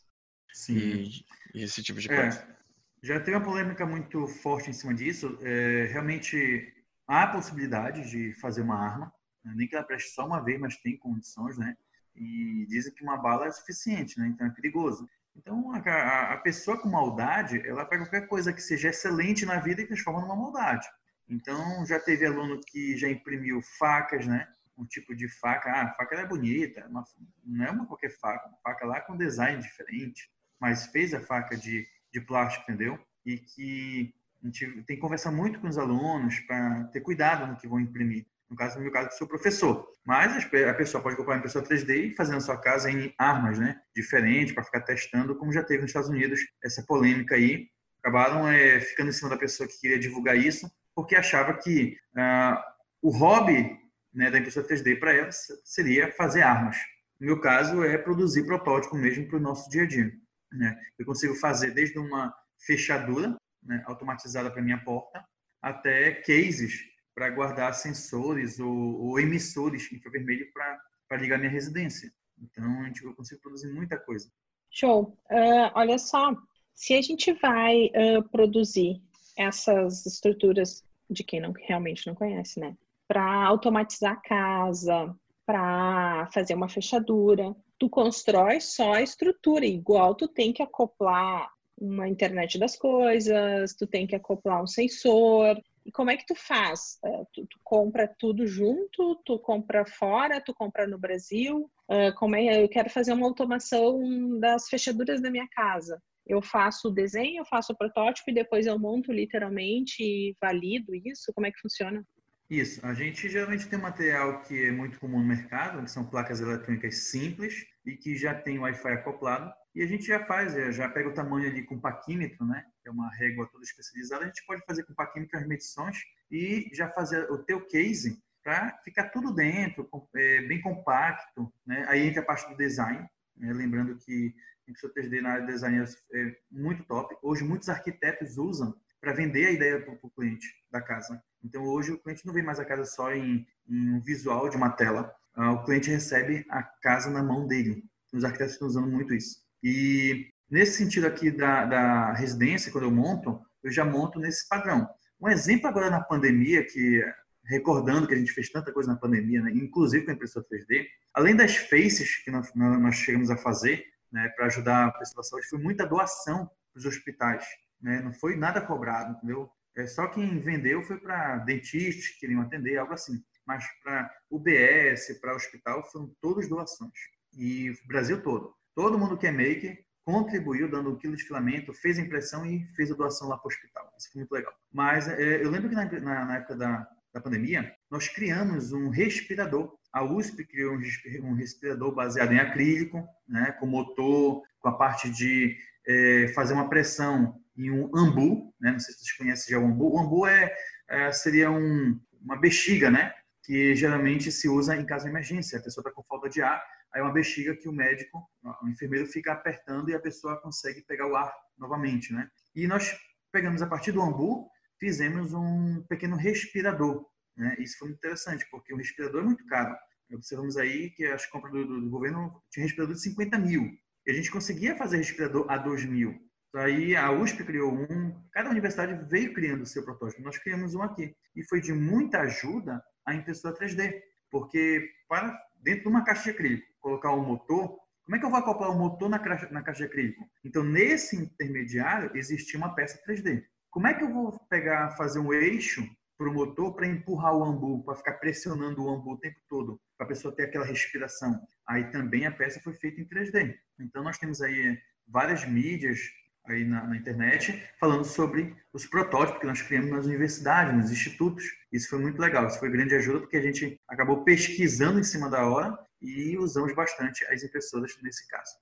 e, e, esse tipo de coisa. É. Já teve uma polêmica muito forte em cima disso. É, realmente há possibilidade de fazer uma arma, né? nem que ela preste só uma vez, mas tem condições, né? E dizem que uma bala é suficiente, né? Então é perigoso. Então a, a pessoa com maldade, ela pega qualquer coisa que seja excelente na vida e transforma numa maldade. Então já teve aluno que já imprimiu facas, né? Um tipo de faca, ah, a faca é bonita, uma, não é uma qualquer faca, uma faca lá com design diferente, mas fez a faca de de plástico, entendeu? E que a gente tem que conversar muito com os alunos para ter cuidado no que vão imprimir. No caso, no meu caso, sou professor. Mas a pessoa pode comprar uma impressora 3D e fazer na sua casa em armas, né? Diferentes, para ficar testando, como já teve nos Estados Unidos essa polêmica aí. Acabaram é, ficando em cima da pessoa que queria divulgar isso, porque achava que ah, o hobby né, da impressora 3D para ela seria fazer armas. No meu caso, é produzir protótipo mesmo para o nosso dia a dia. Né? Eu consigo fazer desde uma fechadura né, automatizada para minha porta até cases para guardar sensores ou, ou emissores infravermelho para ligar minha residência. Então, eu consigo produzir muita coisa. Show. Uh, olha só, se a gente vai uh, produzir essas estruturas de quem não realmente não conhece, né? Para automatizar a casa, para fazer uma fechadura, tu constrói só a estrutura, igual tu tem que acoplar uma internet das coisas, tu tem que acoplar um sensor. E como é que tu faz? Uh, tu, tu, compra tudo junto? Tu compra fora? Tu compra no Brasil? Uh, como é? Eu quero fazer uma automação das fechaduras da minha casa. Eu faço o desenho, eu faço o protótipo e depois eu monto literalmente e valido isso? Como é que funciona? Isso. A gente geralmente tem material que é muito comum no mercado, que são placas eletrônicas simples e que já tem Wi-Fi acoplado. E a gente já faz, é, já pega o tamanho ali com paquímetro, né? Que é uma régua toda especializada. A gente pode fazer com paquímetro as medições e já fazer o teu case para ficar tudo dentro, é, bem compacto. Né? Aí entra a parte do design. Né? Lembrando que impressora 3D na área de design é muito top. Hoje, muitos arquitetos usam para vender a ideia para o cliente da casa. Então, hoje, o cliente não vê mais a casa só em, em um visual de uma tela. Uh, o cliente recebe a casa na mão dele. Os arquitetos estão usando muito isso. E nesse sentido aqui da, da residência, quando eu monto, eu já monto nesse padrão. Um exemplo agora na pandemia, que recordando que a gente fez tanta coisa na pandemia, né? inclusive com a impressora 3D, além das faces que nós, nós chegamos a fazer né, para ajudar a pessoa da saúde, foi muita doação para os hospitais. Né? Não foi nada cobrado, entendeu? É, só quem vendeu foi para dentistas que queriam atender, algo assim. Mas para UBS, para hospital, foram todas doações. E Brasil todo. Todo mundo que é maker contribuiu dando um quilo de filamento, fez a impressão e fez a doação lá para o hospital. Isso foi muito legal. Mas é, eu lembro que na, na, na época da, da pandemia, nós criamos um respirador. A USP criou um respirador baseado em acrílico, né, com motor, com a parte de é, fazer uma pressão em um ambu, né, não sei se vocês conhecem já o ambu. O ambu é, é seria um, uma bexiga, né, que geralmente se usa em caso de emergência. A pessoa está com falta de ar, aí é uma bexiga que o médico, o enfermeiro fica apertando e a pessoa consegue pegar o ar novamente, né? E nós pegamos a partir do ambu, fizemos um pequeno respirador, né? Isso foi muito interessante, porque o respirador é muito caro. Observamos aí que as compras do, do, do governo tinha respirador de 50 mil. E a gente conseguia fazer respirador a 2 mil. Aí a USP criou um, cada universidade veio criando o seu protótipo. Nós criamos um aqui. E foi de muita ajuda a impressora 3D, porque para dentro de uma caixa de acrílico colocar um motor, como é que eu vou acoplar o um motor na caixa, na caixa de acrílico? Então, nesse intermediário, existia uma peça 3D. Como é que eu vou pegar, fazer um eixo para o motor para empurrar o ambu, para ficar pressionando o ambu o tempo todo, para a pessoa ter aquela respiração? Aí também a peça foi feita em 3D. Então, nós temos aí várias mídias aí na, na, internet falando sobre os protótipos que nós criamos nas universidades, nos institutos. Isso foi muito legal, isso foi grande ajuda porque a gente acabou pesquisando em cima da hora e usamos bastante as impressoras nesse caso.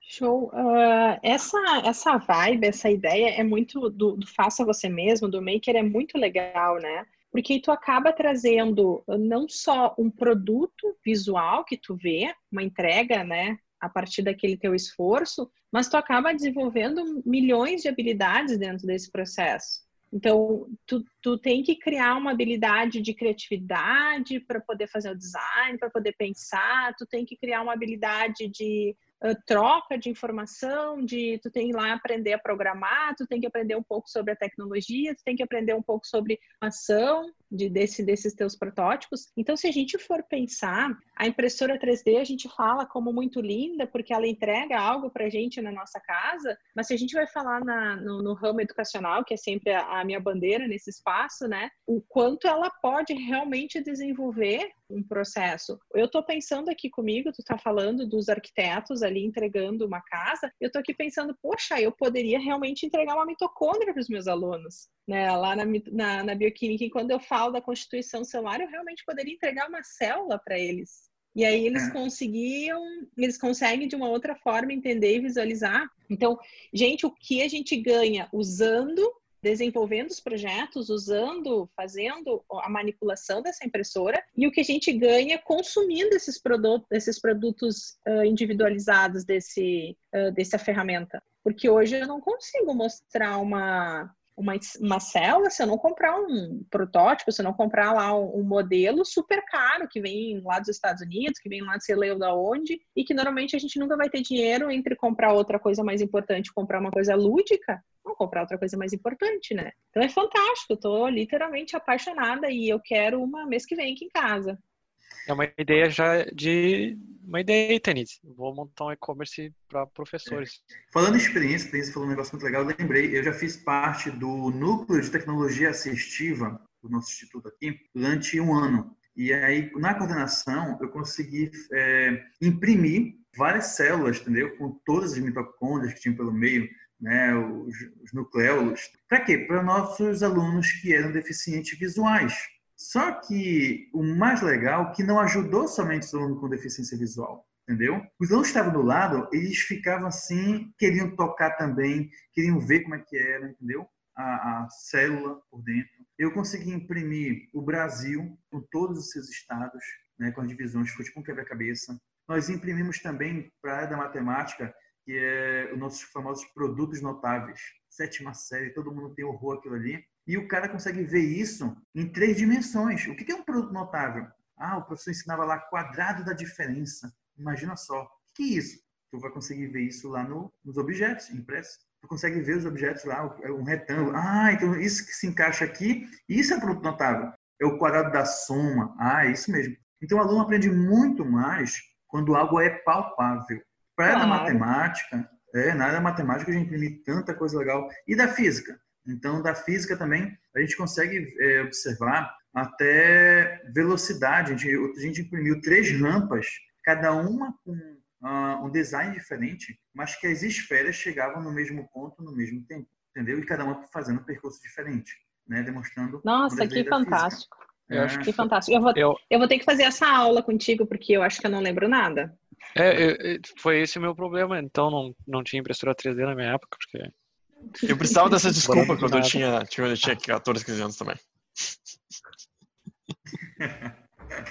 Show. Uh, essa, essa vibe, essa ideia é muito do, do faça você mesmo, do maker, é muito legal, né? Porque tu acaba trazendo não só um produto visual que tu vê, uma entrega, né, a partir daquele teu esforço, mas tu acaba desenvolvendo milhões de habilidades dentro desse processo. Então, tu, tu tem que criar uma habilidade de criatividade para poder fazer o design, para poder pensar, tu tem que criar uma habilidade de uh, troca de informação, de tu tem que lá aprender a programar, tu tem que aprender um pouco sobre a tecnologia, tu tem que aprender um pouco sobre ação de, desse, desses teus protótipos. Então, se a gente for pensar, a impressora 3D a gente fala como muito linda, porque ela entrega algo para a gente na nossa casa, mas se a gente vai falar na, no, no, ramo educacional, que é sempre a, a minha bandeira nesse espaço, né, o quanto ela pode realmente desenvolver um processo. Eu estou pensando aqui comigo, tu está falando dos arquitetos ali entregando uma casa, eu estou aqui pensando, poxa, eu poderia realmente entregar uma mitocôndria para os meus alunos, né? Lá na, na, na bioquímica, e quando eu falo da constituição celular, eu realmente poderia entregar uma célula para eles. E aí eles é. conseguiam, eles conseguem de uma outra forma entender e visualizar. Então, gente, o que a gente ganha usando desenvolvendo os projetos, usando, fazendo a manipulação dessa impressora e o que a gente ganha consumindo esses produtos, esses produtos uh, individualizados desse, uh, dessa ferramenta. Porque hoje eu não consigo mostrar uma, uma, uma célula se eu não comprar um protótipo, se eu não comprar lá um, um, modelo super caro que vem lá dos Estados Unidos, que vem lá de sei lá da onde, e que normalmente a gente nunca vai ter dinheiro entre comprar outra coisa mais importante comprar uma coisa lúdica, vamos comprar outra coisa mais importante, né? Então é fantástico, eu tô literalmente apaixonada e eu quero uma mês que vem aqui em casa. É uma ideia já de uma ideia, Tenise. Vou montar um e-commerce para professores. É. Falando em experiência, Tenise falou um negócio muito legal. Eu lembrei, eu já fiz parte do núcleo de tecnologia assistiva do nosso instituto aqui durante um ano. E aí, na coordenação, eu consegui é, imprimir várias células, entendeu? Com todas as mitocôndrias que tinham pelo meio, né, os, os nucleolos. Para quê? Para nossos alunos que eram deficientes visuais. Só que o mais legal é que não ajudou somente os alunos com deficiência visual, entendeu? Os alunos que estavam do lado, eles ficavam assim, queriam tocar também, queriam ver como é que era, entendeu? A, a célula por dentro. Eu consegui imprimir o Brasil com todos os seus estados, né, com as divisões, foi tipo um quebra-cabeça. Nós imprimimos também para a área da matemática que é os nossos famosos produtos notáveis. Sétima série, todo mundo tem horror aquilo ali. E o cara consegue ver isso em três dimensões. O que é um produto notável? Ah, o professor ensinava lá quadrado da diferença. Imagina só. O que é isso? Tu vai conseguir ver isso lá no, nos objetos impressos. Tu consegue ver os objetos lá, é um retângulo. Ah, então isso que se encaixa aqui, isso é produto notável. É o quadrado da soma. Ah, é isso mesmo. Então o aluno aprende muito mais quando algo é palpável. Para claro. a matemática, é, na área da matemática a gente imprime tanta coisa legal. E da física? Então, da física também, a gente consegue é, observar até velocidade. A gente, a gente, imprimiu três rampas, cada uma com uh, um design diferente, mas que as esferas chegavam no mesmo ponto no mesmo tempo, entendeu? E cada uma fazendo um percurso diferente, né? Demonstrando. Nossa, que fantástico. Eu é. acho que fantástico. Eu vou, eu... eu vou ter que fazer essa aula contigo, porque eu acho que eu não lembro nada. É, foi esse o meu problema. Então não, não tinha impressora 3D na minha época, porque. Eu precisava dessa desculpa quando eu tinha, eu tinha 14, 15 anos também.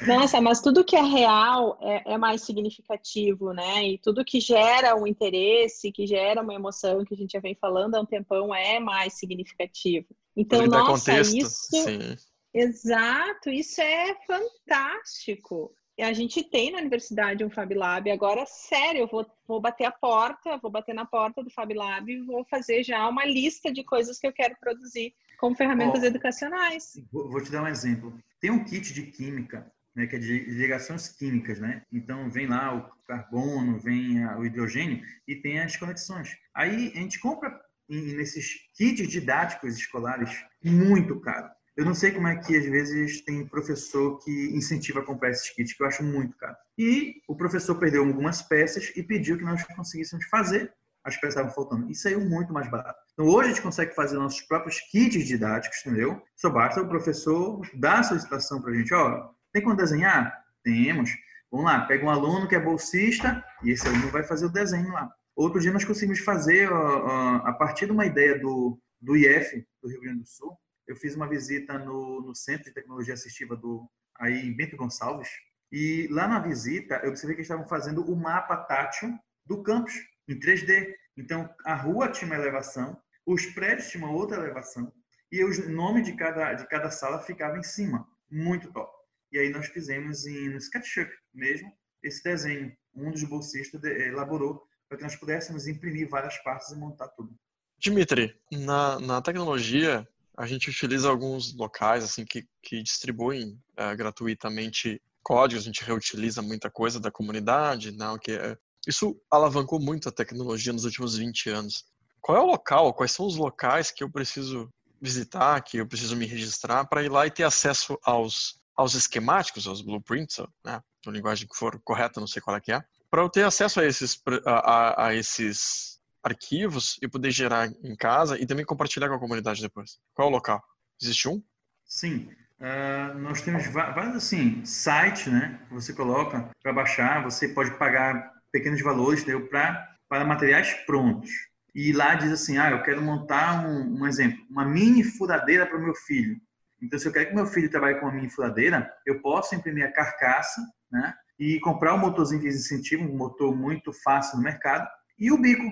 Nossa, mas tudo que é real é, é, mais significativo, né? E tudo que gera um interesse, que gera uma emoção, que a gente já vem falando há um tempão, é mais significativo. Então, nossa, contexto, isso. Sim. Exato, isso é fantástico a gente tem na universidade um Fab Lab. Agora, sério, eu vou, vou bater a porta, vou bater na porta do Fab Lab e vou fazer já uma lista de coisas que eu quero produzir como ferramentas oh, educacionais. Vou, te dar um exemplo. Tem um kit de química, né, que é de ligações químicas, né? Então, vem lá o carbono, vem a, o hidrogênio e tem as conexões. Aí, a gente compra nesses kits didáticos escolares muito caro. Eu não sei como é que às vezes tem professor que incentiva a comprar esses kits, que eu acho muito caro. E o professor perdeu algumas peças e pediu que nós conseguíssemos fazer as peças estavam faltando. E saiu muito mais barato. Então hoje a gente consegue fazer nossos próprios kits didáticos, entendeu? Só basta o professor dar a solicitação para a gente. Ó, tem como desenhar? Temos. Vamos lá, pega um aluno que é bolsista e esse aluno vai fazer o desenho lá. Outro dia nós conseguimos fazer, ó, ó, a partir de uma ideia do, do IF, do Rio Grande do Sul, eu fiz uma visita no, no Centro de Tecnologia Assistiva do aí em Bento Gonçalves e lá na visita eu observei que estavam fazendo o mapa tátil do campus em 3D. Então a rua tinha uma elevação, os prédios tinham uma outra elevação e o nome de cada de cada sala ficava em cima. Muito top. E aí nós fizemos em, no SketchUp mesmo esse desenho. Um dos bolsistas elaborou para que nós pudéssemos imprimir várias partes e montar tudo. Dimitri, na, na tecnologia, a gente utiliza alguns locais assim que, que distribuem é, gratuitamente códigos, a gente reutiliza muita coisa da comunidade, não, que é... isso alavancou muito a tecnologia nos últimos 20 anos. Qual é o local, quais são os locais que eu preciso visitar, que eu preciso me registrar para ir lá e ter acesso aos, aos esquemáticos, aos blueprints, né, na linguagem que for correta, não sei qual é que é, para eu ter acesso a esses, a, a, a esses arquivos e poder gerar em casa e também compartilhar com a comunidade depois? Qual é o local? Existe um? Sim. Uh, nós temos vários assim, sites né, que você coloca para baixar. Você pode pagar pequenos valores pra, para materiais prontos. E lá diz assim: ah, eu quero montar um, um exemplo, uma mini furadeira para o meu filho. Então, se eu quero que meu filho trabalhe com uma mini furadeira, eu posso imprimir a carcaça né, e comprar um motorzinho de incentivo, um motor muito fácil no mercado, e o bico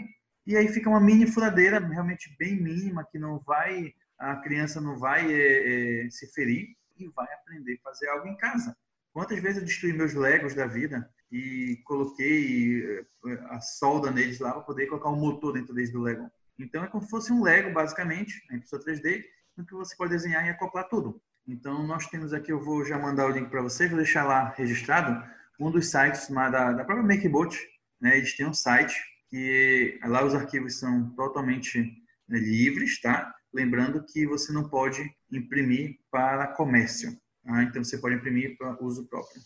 e aí fica uma mini furadeira realmente bem mínima que não vai a criança não vai é, é, se ferir e vai aprender a fazer algo em casa. Quantas vezes eu destruí meus legos da vida e coloquei é, a solda neles lá para poder colocar um motor dentro deles do Lego. Então é como se fosse um Lego, basicamente, a impressora 3D, no que você pode desenhar e acoplar tudo. Então nós temos aqui, eu vou já mandar o link para vocês, vou deixar lá registrado, um dos sites da, da própria MakeBot, né? Eles têm um site que lá os arquivos são totalmente né, livres, tá? Lembrando que você não pode imprimir para comércio, tá? então você pode imprimir para uso próprio.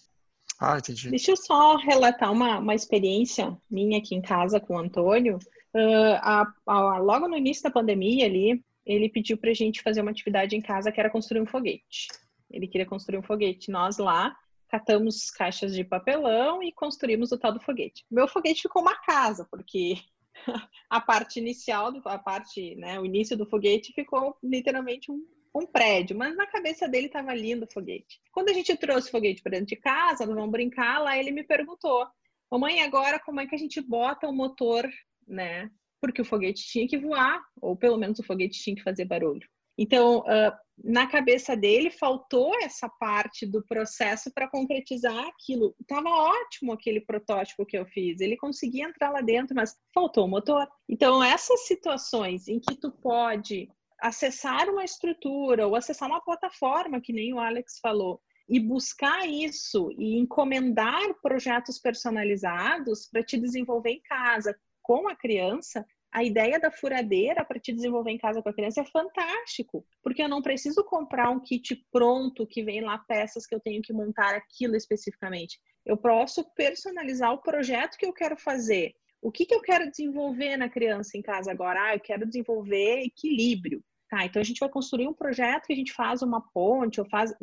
Ah, entendi. Deixa eu só relatar uma, uma experiência minha aqui em casa com o Antônio. Uh, a, a, logo no início da pandemia ali, ele pediu para a gente fazer uma atividade em casa que era construir um foguete. Ele queria construir um foguete. Nós lá catamos caixas de papelão e construímos o tal do foguete. Meu foguete ficou uma casa, porque a parte inicial, a parte, né, o início do foguete ficou literalmente um, um prédio, mas na cabeça dele estava lindo o foguete. Quando a gente trouxe o foguete para dentro de casa, vamos brincar, lá ele me perguntou: Mamãe, agora como é que a gente bota o motor, né? Porque o foguete tinha que voar, ou pelo menos o foguete tinha que fazer barulho. Então, uh, na cabeça dele, faltou essa parte do processo para concretizar aquilo. Estava ótimo aquele protótipo que eu fiz, ele conseguia entrar lá dentro, mas faltou o motor. Então, essas situações em que tu pode acessar uma estrutura ou acessar uma plataforma, que nem o Alex falou, e buscar isso e encomendar projetos personalizados para te desenvolver em casa com a criança, a ideia da furadeira para te desenvolver em casa com a criança é fantástico, porque eu não preciso comprar um kit pronto que vem lá peças que eu tenho que montar aquilo especificamente. Eu posso personalizar o projeto que eu quero fazer. O que, que eu quero desenvolver na criança em casa agora? Ah, eu quero desenvolver equilíbrio. Tá, então a gente vai construir um projeto que a gente faz uma ponte, ou faz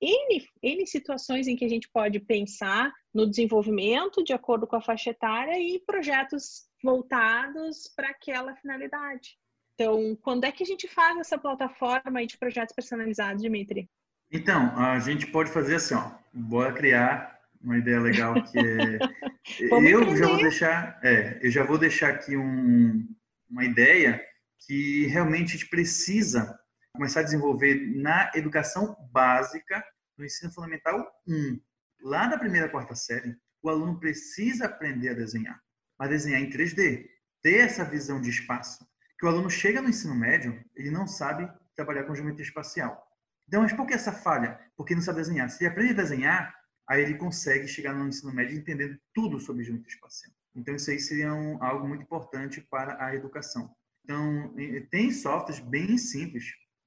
N, N situações em que a gente pode pensar no desenvolvimento de acordo com a faixa etária e projetos voltados para aquela finalidade. Então, quando é que a gente faz essa plataforma de projetos personalizados, Dimitri? Então, a gente pode fazer assim, ó, bora criar uma ideia legal que é eu já vou deixar, é, eu já vou deixar aqui um, uma ideia que realmente a gente precisa começar a desenvolver na educação básica, no ensino fundamental 1. Lá da primeira quarta série, o aluno precisa aprender a desenhar a desenhar em 3D, ter essa visão de espaço. Que o aluno chega no ensino médio, ele não sabe trabalhar com geometria espacial. Então, mas por que essa falha? Porque não sabe desenhar. Se ele aprende a desenhar, aí ele consegue chegar no ensino médio entendendo tudo sobre geometria espacial. Então, isso aí seria um, algo muito importante para a educação. Então, tem softwares bem simples.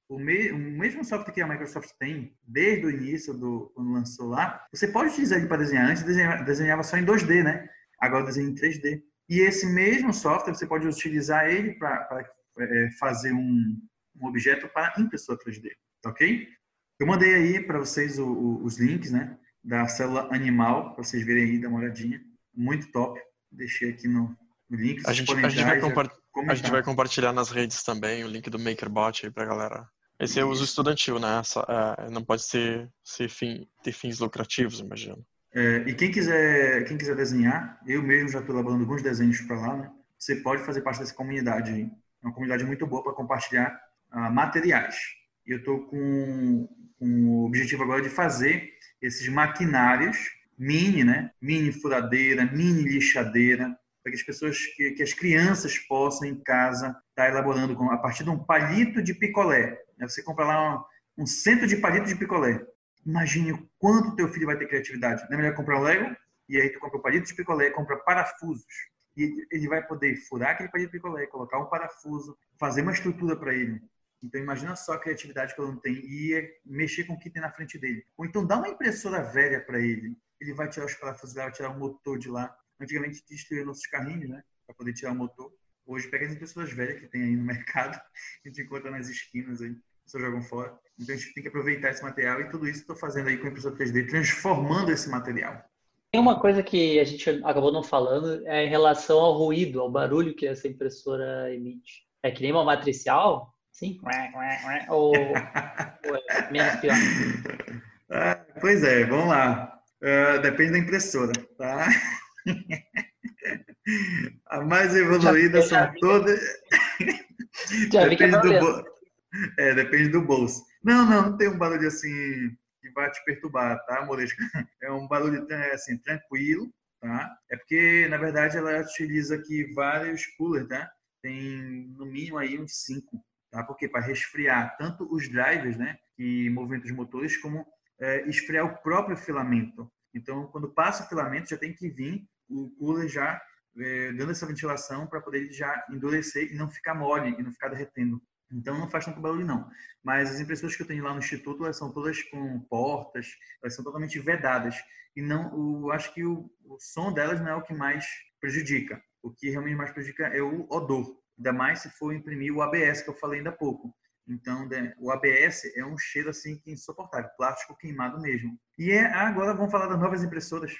O, me, o, mesmo software que a Microsoft tem, desde o início do quando lançou lá, você pode utilizar ele para desenhar. Antes desenhava, desenhava só em 2D, né? Agora desenho em 3D. E esse mesmo software, você pode utilizar ele para é, fazer um, um, objeto para impressora 3D, tá ok? Eu mandei aí para vocês o, o, os links, né, da célula animal, para vocês verem aí, dar uma olhadinha. Muito top. Deixei aqui no, no link. A gente, a, gente a gente, vai compartilhar nas redes também o link do MakerBot aí para galera. Esse é o uso estudantil, né? Essa, é, não pode ser, ser fim, ter fins lucrativos, imagino. É, e quem quiser, quem quiser desenhar, eu mesmo já estou elaborando alguns desenhos para lá, né? Você pode fazer parte dessa comunidade. É uma comunidade muito boa para compartilhar uh, materiais. Eu estou com, com o objetivo agora de fazer esses maquinários mini, né? Mini furadeira, mini lixadeira, para que as pessoas, que, que, as crianças possam em casa estar tá elaborando com, a partir de um palito de picolé. Né? Você compra lá um, um centro de palito de picolé. Imagine o quanto teu filho vai ter criatividade. Não é melhor comprar um Lego? E aí tu compra o palito de picolé, compra parafusos. E ele vai poder furar aquele palito de picolé, colocar um parafuso, fazer uma estrutura para ele. Então imagina só a criatividade que ele não tem e mexer com o que tem na frente dele. Ou então dá uma impressora velha para ele. Ele vai tirar os parafusos vai tirar o motor de lá. Antigamente destruía nossos carrinhos, né? Para poder tirar o motor. Hoje pega as impressoras velhas que tem aí no mercado, a gente encontra nas esquinas aí pessoas jogam fora. Então a gente tem que aproveitar esse material e tudo isso estou fazendo aí com a impressora 3D, transformando esse material. Tem uma coisa que a gente acabou não falando é em relação ao ruído, ao barulho que essa impressora emite. É que nem uma matricial, sim? Ou, ou é menos pior? Ah, pois é, vamos lá. Uh, depende da impressora, tá? A mais evoluída são todas. depende do, é, depende do bolso. Não, não, não tem um barulho assim que vai te perturbar, tá, Moresca? É um barulho assim, tranquilo, tá? É porque, na verdade, ela utiliza aqui vários coolers, tá? Tem no mínimo aí uns cinco, tá? Porque para resfriar tanto os drivers, né, que movimentam os motores, como é, esfriar o próprio filamento. Então, quando passa o filamento, já tem que vir o cooler já é, dando essa ventilação para poder já endurecer e não ficar mole e não ficar derretendo. Então não faz tanto barulho não. Mas as impressoras que eu tenho lá no instituto, elas são todas com portas, elas são totalmente vedadas. E não, eu acho que o, o som delas não é o que mais prejudica. O que realmente mais prejudica é o odor, ainda mais se for imprimir o ABS que eu falei ainda há pouco. Então, o ABS é um cheiro assim que é insuportável, plástico queimado mesmo. E é, agora vamos falar das novas impressoras.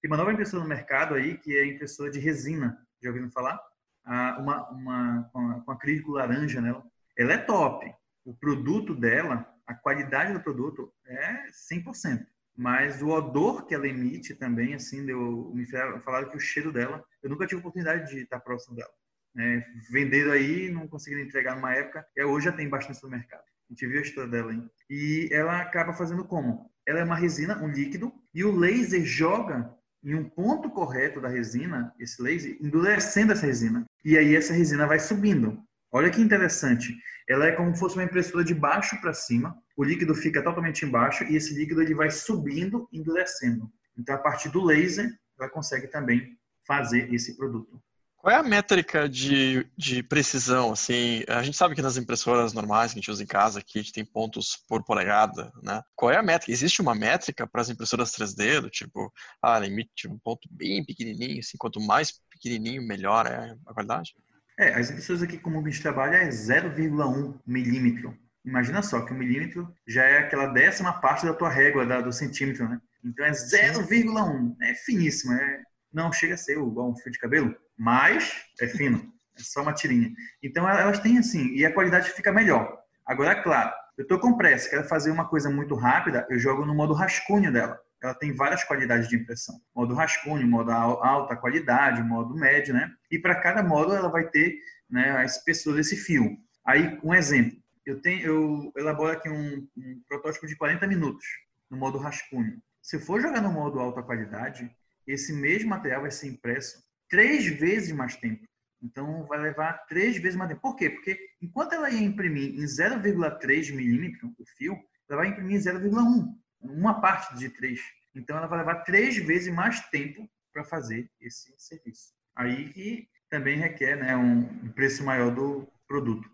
Tem uma nova impressora no mercado aí que é a impressora de resina. Já ouviram falar? Ah, uma, uma com acrílico laranja nela. Ela é top. O produto dela, a qualidade do produto é 100%. Mas o odor que ela emite também, assim, deu, me falaram que o cheiro dela, eu nunca tive oportunidade de estar próximo dela. É, venderam aí, não conseguiram entregar numa época, e hoje já tem bastante no mercado. A gente viu a história dela, hein? E ela acaba fazendo como? Ela é uma resina, um líquido, e o laser joga em um ponto correto da resina, esse laser, endurecendo essa resina. E aí essa resina vai subindo. Olha que interessante. Ela é como se fosse uma impressora de baixo para cima. O líquido fica totalmente embaixo e esse líquido ele vai subindo, endurecendo. Então, a partir do laser, ela consegue também fazer esse produto. Qual é a métrica de, de precisão? Assim, a gente sabe que nas impressoras normais que a gente usa em casa, aqui a gente tem pontos por polegada, né? Qual é a métrica? Existe uma métrica para as impressoras 3D, do tipo, ah, limite um ponto bem pequenininho, assim, quanto mais pequenininho, melhor é a qualidade? É, as impressoras aqui como a gente trabalha é 0,1 milímetro. Imagina só que um milímetro já é aquela décima parte da tua régua da, do centímetro, né? Então é 0,1. É finíssimo, é não chega a ser igual um fio de cabelo, mas é fino. É só uma tirinha. Então elas têm assim, e a qualidade fica melhor. Agora, claro, eu estou com pressa, quero fazer uma coisa muito rápida, eu jogo no modo rascunho dela. Ela tem várias qualidades de impressão. Modo rascunho, modo alta qualidade, modo médio, né? E para cada modo ela vai ter né, a espessura desse fio. Aí, um exemplo. Eu, tenho, eu elaboro aqui um, um protótipo de 40 minutos no modo rascunho. Se eu for jogar no modo alta qualidade, esse mesmo material vai ser impresso três vezes mais tempo. Então, vai levar três vezes mais tempo. Por quê? Porque enquanto ela ia imprimir em 0,3 milímetro o fio, ela vai imprimir em 0,1, uma parte de três. Então, ela vai levar três vezes mais tempo para fazer esse serviço. Aí que também requer né, um preço maior do produto.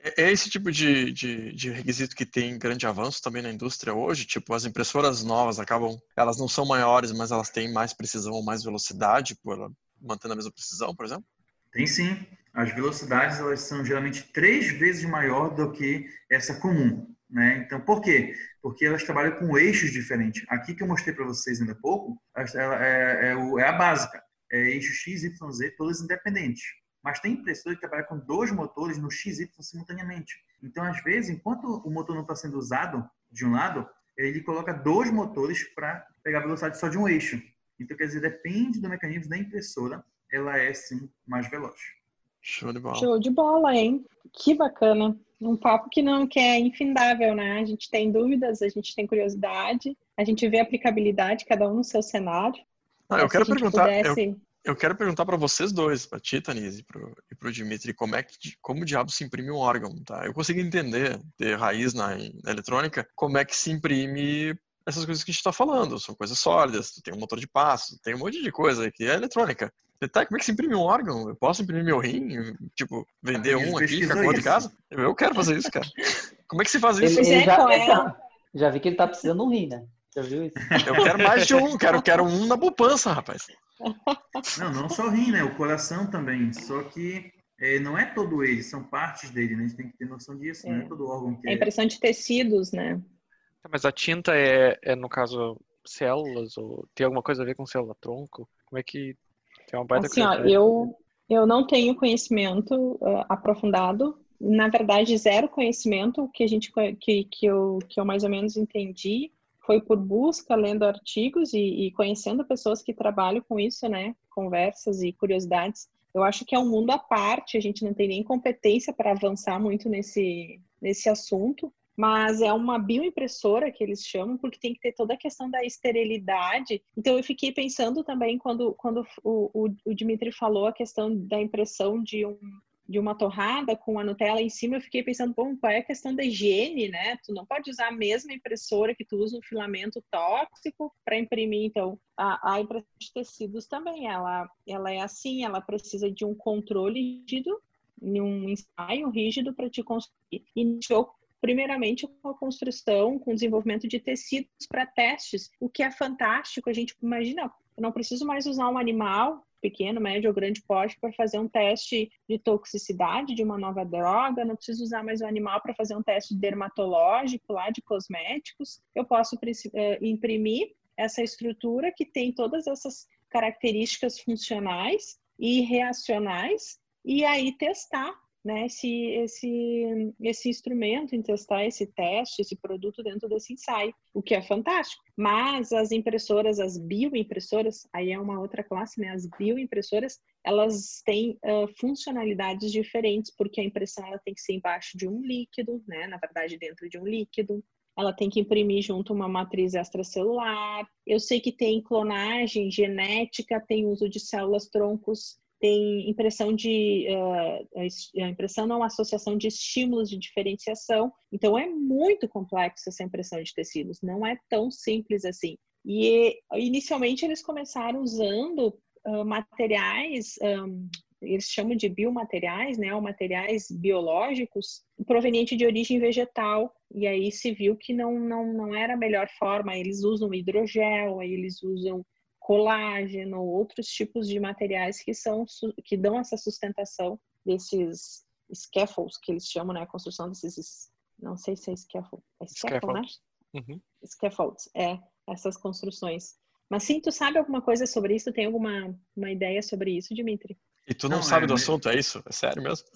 É, é esse tipo de, de, de, requisito que tem grande avanço também na indústria hoje? Tipo, as impressoras novas acabam, elas não são maiores, mas elas têm mais precisão ou mais velocidade, por mantendo a mesma precisão, por exemplo? Tem sim. As velocidades elas são geralmente três vezes maior do que essa comum. Né? Então, por quê? Porque elas trabalham com eixos diferentes. Aqui que eu mostrei para vocês ainda há pouco, ela é, é, é a básica. É eixo X, Y, Z, todas independentes. Mas tem impressora que trabalha com dois motores no XY simultaneamente. Então, às vezes, enquanto o motor não está sendo usado de um lado, ele coloca dois motores para pegar a velocidade só de um eixo. Então, quer dizer, depende do mecanismo da impressora, ela é sim mais veloz. Show de bola. Show de bola, hein? Que bacana. Um papo que não que é infindável, né? A gente tem dúvidas, a gente tem curiosidade, a gente vê a aplicabilidade, cada um no seu cenário. Ah, eu quero perguntar, pudesse... eu, eu quero perguntar para vocês dois, para ti, Tanise, e para o Dimitri, como é que, como diabo se imprime um órgão, tá? Eu consigo entender, ter raiz na, na eletrônica, como é que se imprime essas coisas que a gente está falando, são coisas sólidas, tem um motor de passo, tem um monte de coisa que é eletrônica. Tá, como é que se imprime um órgão? Eu posso imprimir meu rim? Tipo, vender um aqui, ficar com de casa? Eu quero fazer isso, cara. Como é que se faz isso? Ele, ele já, é, já vi que ele tá precisando de um rim, né? Já viu isso? Eu quero mais de um, quero, quero um na poupança, rapaz. Não, não só o rim, né? O coração também. Só que é, não é todo ele, são partes dele, né? A gente tem que ter noção disso, é. não é todo órgão que é. É impressão de tecidos, né? Tá, mas a tinta é, é, no caso, células? Ou tem alguma coisa a ver com célula-tronco? Como é que... Tem uma baita assim, ó, eu, eu não tenho conhecimento uh, aprofundado. Na verdade, zero conhecimento. que a gente que, que, eu, que eu mais ou menos entendi foi por busca, lendo artigos e, e, conhecendo pessoas que trabalham com isso, né? Conversas e curiosidades. Eu acho que é um mundo à parte, a gente não tem nem competência para avançar muito nesse, nesse assunto, mas é uma bioimpressora que eles chamam, porque tem que ter toda a questão da esterilidade. Então, eu fiquei pensando também, quando, quando o, o, o Dimitri falou a questão da impressão de um, de uma torrada com a Nutella em cima, eu fiquei pensando, bom, qual é a questão da higiene, né? Tu não pode usar a mesma impressora que tu usa um filamento tóxico para imprimir. Então, a, a, impressão de tecidos também, ela, ela é assim, ela precisa de um controle rígido, um ensaio rígido para te construir. Iniciou primeiramente com a construção, com o desenvolvimento de tecidos para testes, o que é fantástico. A gente imagina, eu não preciso mais usar um animal pequeno, médio ou grande porte para fazer um teste de toxicidade de uma nova droga, não preciso usar mais o animal para fazer um teste dermatológico lá de cosméticos. Eu posso uh, imprimir essa estrutura que tem todas essas características funcionais e reacionais e aí testar né, esse, esse, esse instrumento, em testar esse teste, esse produto dentro desse ensaio, o que é fantástico. Mas as impressoras, as bioimpressoras, aí é uma outra classe, né? As bioimpressoras, elas têm uh, funcionalidades diferentes, porque a impressão ela tem que ser embaixo de um líquido, né? Na verdade, dentro de um líquido ela tem que imprimir junto uma matriz extracelular. Eu sei que tem clonagem genética, tem uso de células troncos tem impressão de uh, impressão não associação de estímulos de diferenciação. Então é muito complexo essa impressão de tecidos, não é tão simples assim. E inicialmente eles começaram usando uh, materiais, um, eles chamam de biomateriais, né, ou materiais biológicos provenientes de origem vegetal. E aí se viu que não, não, não era a melhor forma. Eles usam hidrogel, aí eles usam colágeno, outros tipos de materiais que são que dão essa sustentação desses scaffolds que eles chamam, né, a construção desses não sei se é scaffold, é scaffold, né? Uhum. Scaffolds, é essas construções. Mas sim, tu sabe alguma coisa sobre isso? Tem alguma uma ideia sobre isso, Dimitri? E tu não, não sabe é, do assunto, é isso? É sério mesmo?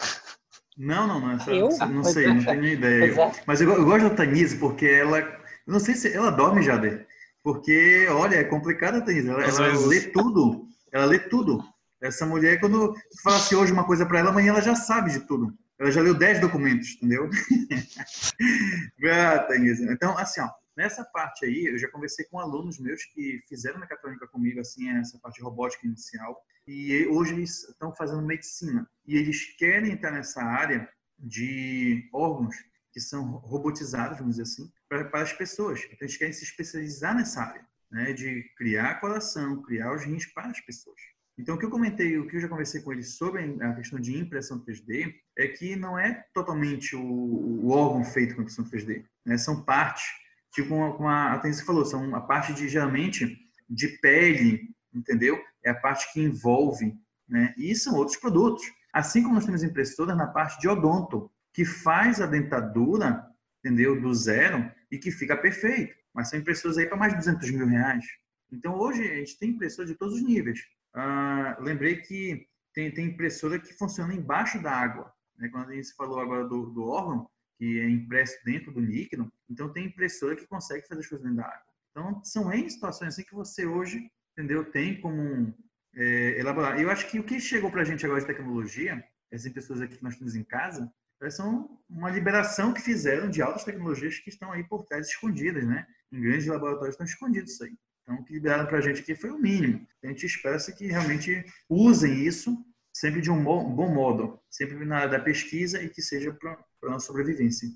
Não, não, não. Essa, eu? Não sei, não tenho ideia. Mas eu, eu, gosto da Tanise porque ela. Eu não sei se ela dorme, Jader. Porque, olha, é complicado, Thaís. Ela, ela vezes... lê tudo. Ela lê tudo. Essa mulher, quando tu falasse hoje uma coisa para ela, amanhã ela já sabe de tudo. Ela já leu 10 documentos, entendeu? ah. Então, assim, ó, nessa parte aí, eu já conversei com alunos meus que fizeram mecatrônica comigo, assim, essa parte de robótica inicial. E hoje eles estão fazendo medicina. E eles querem entrar nessa área de órgãos que são robotizados, vamos dizer assim, para, para as pessoas. Então, eles querem se especializar nessa área, né, de criar coração, criar os rins para as pessoas. Então, o que eu comentei, o que eu já conversei com eles sobre a questão de impressão 3D, é que não é totalmente o, o órgão feito com impressão 3D, né? São partes, tipo como a, a Tênis falou, são a parte de, geralmente, de pele, entendeu? É a parte que envolve, né? E são outros produtos. Assim como nós temos impressoras na parte de odonto, que faz a dentadura, entendeu? Do zero e que fica perfeito. Mas são impressoras aí para mais de 200 mil reais. Então, hoje, a gente tem impressora de todos os níveis. Ah, lembrei que tem, tem impressora que funciona embaixo da água. Né? Quando a gente falou agora do, do órgão, que é impresso dentro do líquido, então tem impressora que consegue fazer as coisas dentro da água. Então, são N situações assim que você hoje, entendeu, tem como é, elaborar. Eu acho que o que chegou para a gente agora de tecnologia, essas impressoras aqui que nós temos em casa, são uma liberação que fizeram de altas tecnologias que estão aí por trás escondidas, né? Em grandes laboratórios estão escondidos isso aí. Então, o que liberaram para a gente aqui foi o mínimo. A gente espera que realmente usem isso sempre de um bom, modo, sempre na área da pesquisa e que seja para a nossa sobrevivência.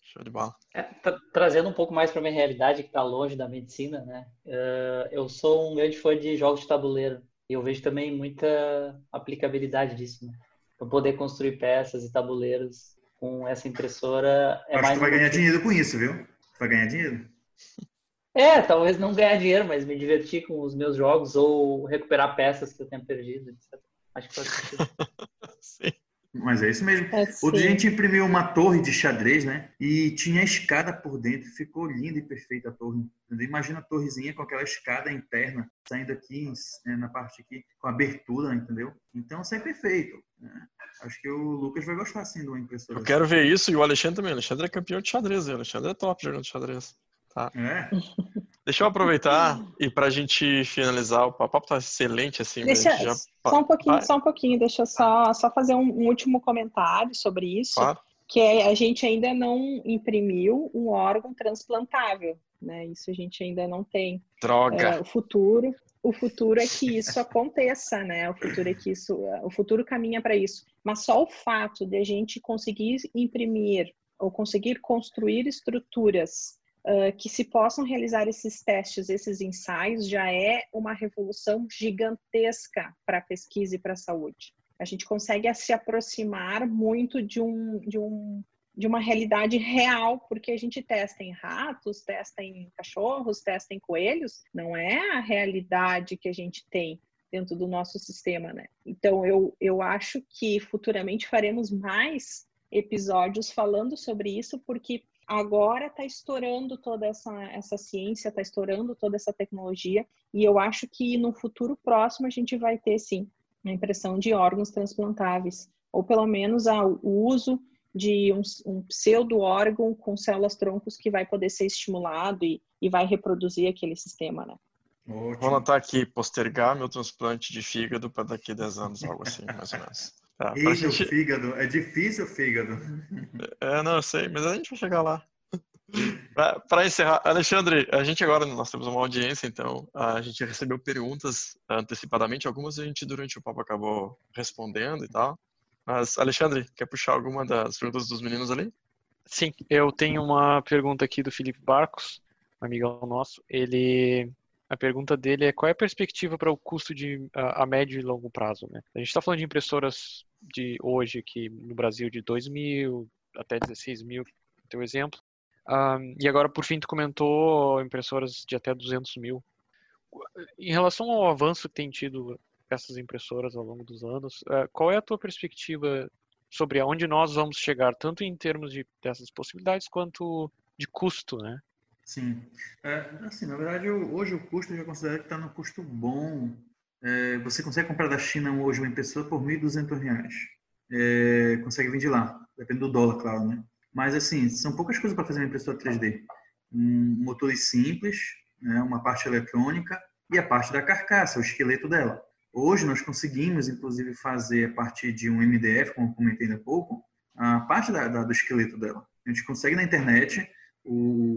Show de bola. É, tra trazendo um pouco mais para minha realidade, que está longe da medicina, né? Uh, eu sou um grande fã de jogos de tabuleiro e eu vejo também muita aplicabilidade disso, né? Para poder construir peças e tabuleiros com essa impressora é Acho mais. Que tu vai ganhar dinheiro com isso, viu? Tu vai ganhar dinheiro. É, talvez não ganhar dinheiro, mas me divertir com os meus jogos ou recuperar peças que eu tenho perdido, etc. Acho que pode ser. Sim. Mas é isso mesmo. É, Outro dia a gente imprimiu uma torre de xadrez, né? E tinha escada por dentro. Ficou linda e perfeita a torre. Imagina a torrezinha com aquela escada interna saindo aqui né, na parte aqui com abertura, entendeu? Então isso é perfeito. Né? Acho que o Lucas vai gostar sim de uma impressora. Eu quero ver isso e o Alexandre também. O Alexandre é campeão de xadrez. O Alexandre é top jogando xadrez. Tá. É. Deixa eu aproveitar e para a gente finalizar, o papo tá excelente assim. Deixa, já... Só um pouquinho, Vai. só um pouquinho. Deixa eu só, só fazer um, um último comentário sobre isso. Claro. Que é, a gente ainda não imprimiu um órgão transplantável, né? Isso a gente ainda não tem. Droga. É, o futuro, o futuro é que isso aconteça, né? O futuro é que isso, o futuro caminha para isso. Mas só o fato de a gente conseguir imprimir ou conseguir construir estruturas uh, que se possam realizar esses testes, esses ensaios, já é uma revolução gigantesca para a pesquisa e para a saúde. A gente consegue se aproximar muito de um, de um de uma realidade real, porque a gente testa em ratos, testa em cachorros, testa em coelhos, não é a realidade que a gente tem dentro do nosso sistema, né? Então eu, eu acho que futuramente faremos mais episódios falando sobre isso, porque agora está estourando toda essa, essa ciência, está estourando toda essa tecnologia, e eu acho que no futuro próximo a gente vai ter sim a impressão de órgãos transplantáveis, ou pelo menos o uso de um, um pseudo-órgão com células-troncos que vai poder ser estimulado e, e vai reproduzir aquele sistema, né? Ótimo. Vou anotar aqui, postergar meu transplante de fígado para daqui a 10 anos, algo assim, mais ou menos. Tá, e gente... fígado, é difícil o fígado. É, não, eu sei, mas a gente vai chegar lá. Para encerrar, Alexandre, a gente agora nós temos uma audiência, então a gente recebeu perguntas antecipadamente, algumas a gente durante o papo acabou respondendo e tal. Mas, Alexandre, quer puxar alguma das perguntas dos meninos ali? Sim, eu tenho uma pergunta aqui do Felipe Barcos, um amigão nosso. Ele, a pergunta dele é qual é a perspectiva para o custo de a, a, médio e longo prazo, né? A gente está falando de impressoras de hoje aqui no Brasil de 2 mil até 16 mil, teu exemplo. Um, e agora, por fim, tu comentou impressoras de até 200 mil. Em relação ao avanço que tem tido essas impressoras ao longo dos anos. Uh, qual é a tua perspectiva sobre aonde nós vamos chegar, tanto em termos de dessas possibilidades quanto de custo, né? Sim, é, assim, na verdade, hoje o custo eu já considero que está no custo bom. É, você consegue comprar da China hoje uma impressora por R$ 1.200. É, consegue vir de lá, depende do dólar, claro, né? Mas, assim, são poucas coisas para fazer uma impressora 3D. Um motor simples, né, uma parte eletrônica e a parte da carcaça, o esqueleto dela. Hoje nós conseguimos, inclusive, fazer a partir de um MDF, como comentei há pouco, a parte da, da, do esqueleto dela. A gente consegue na internet o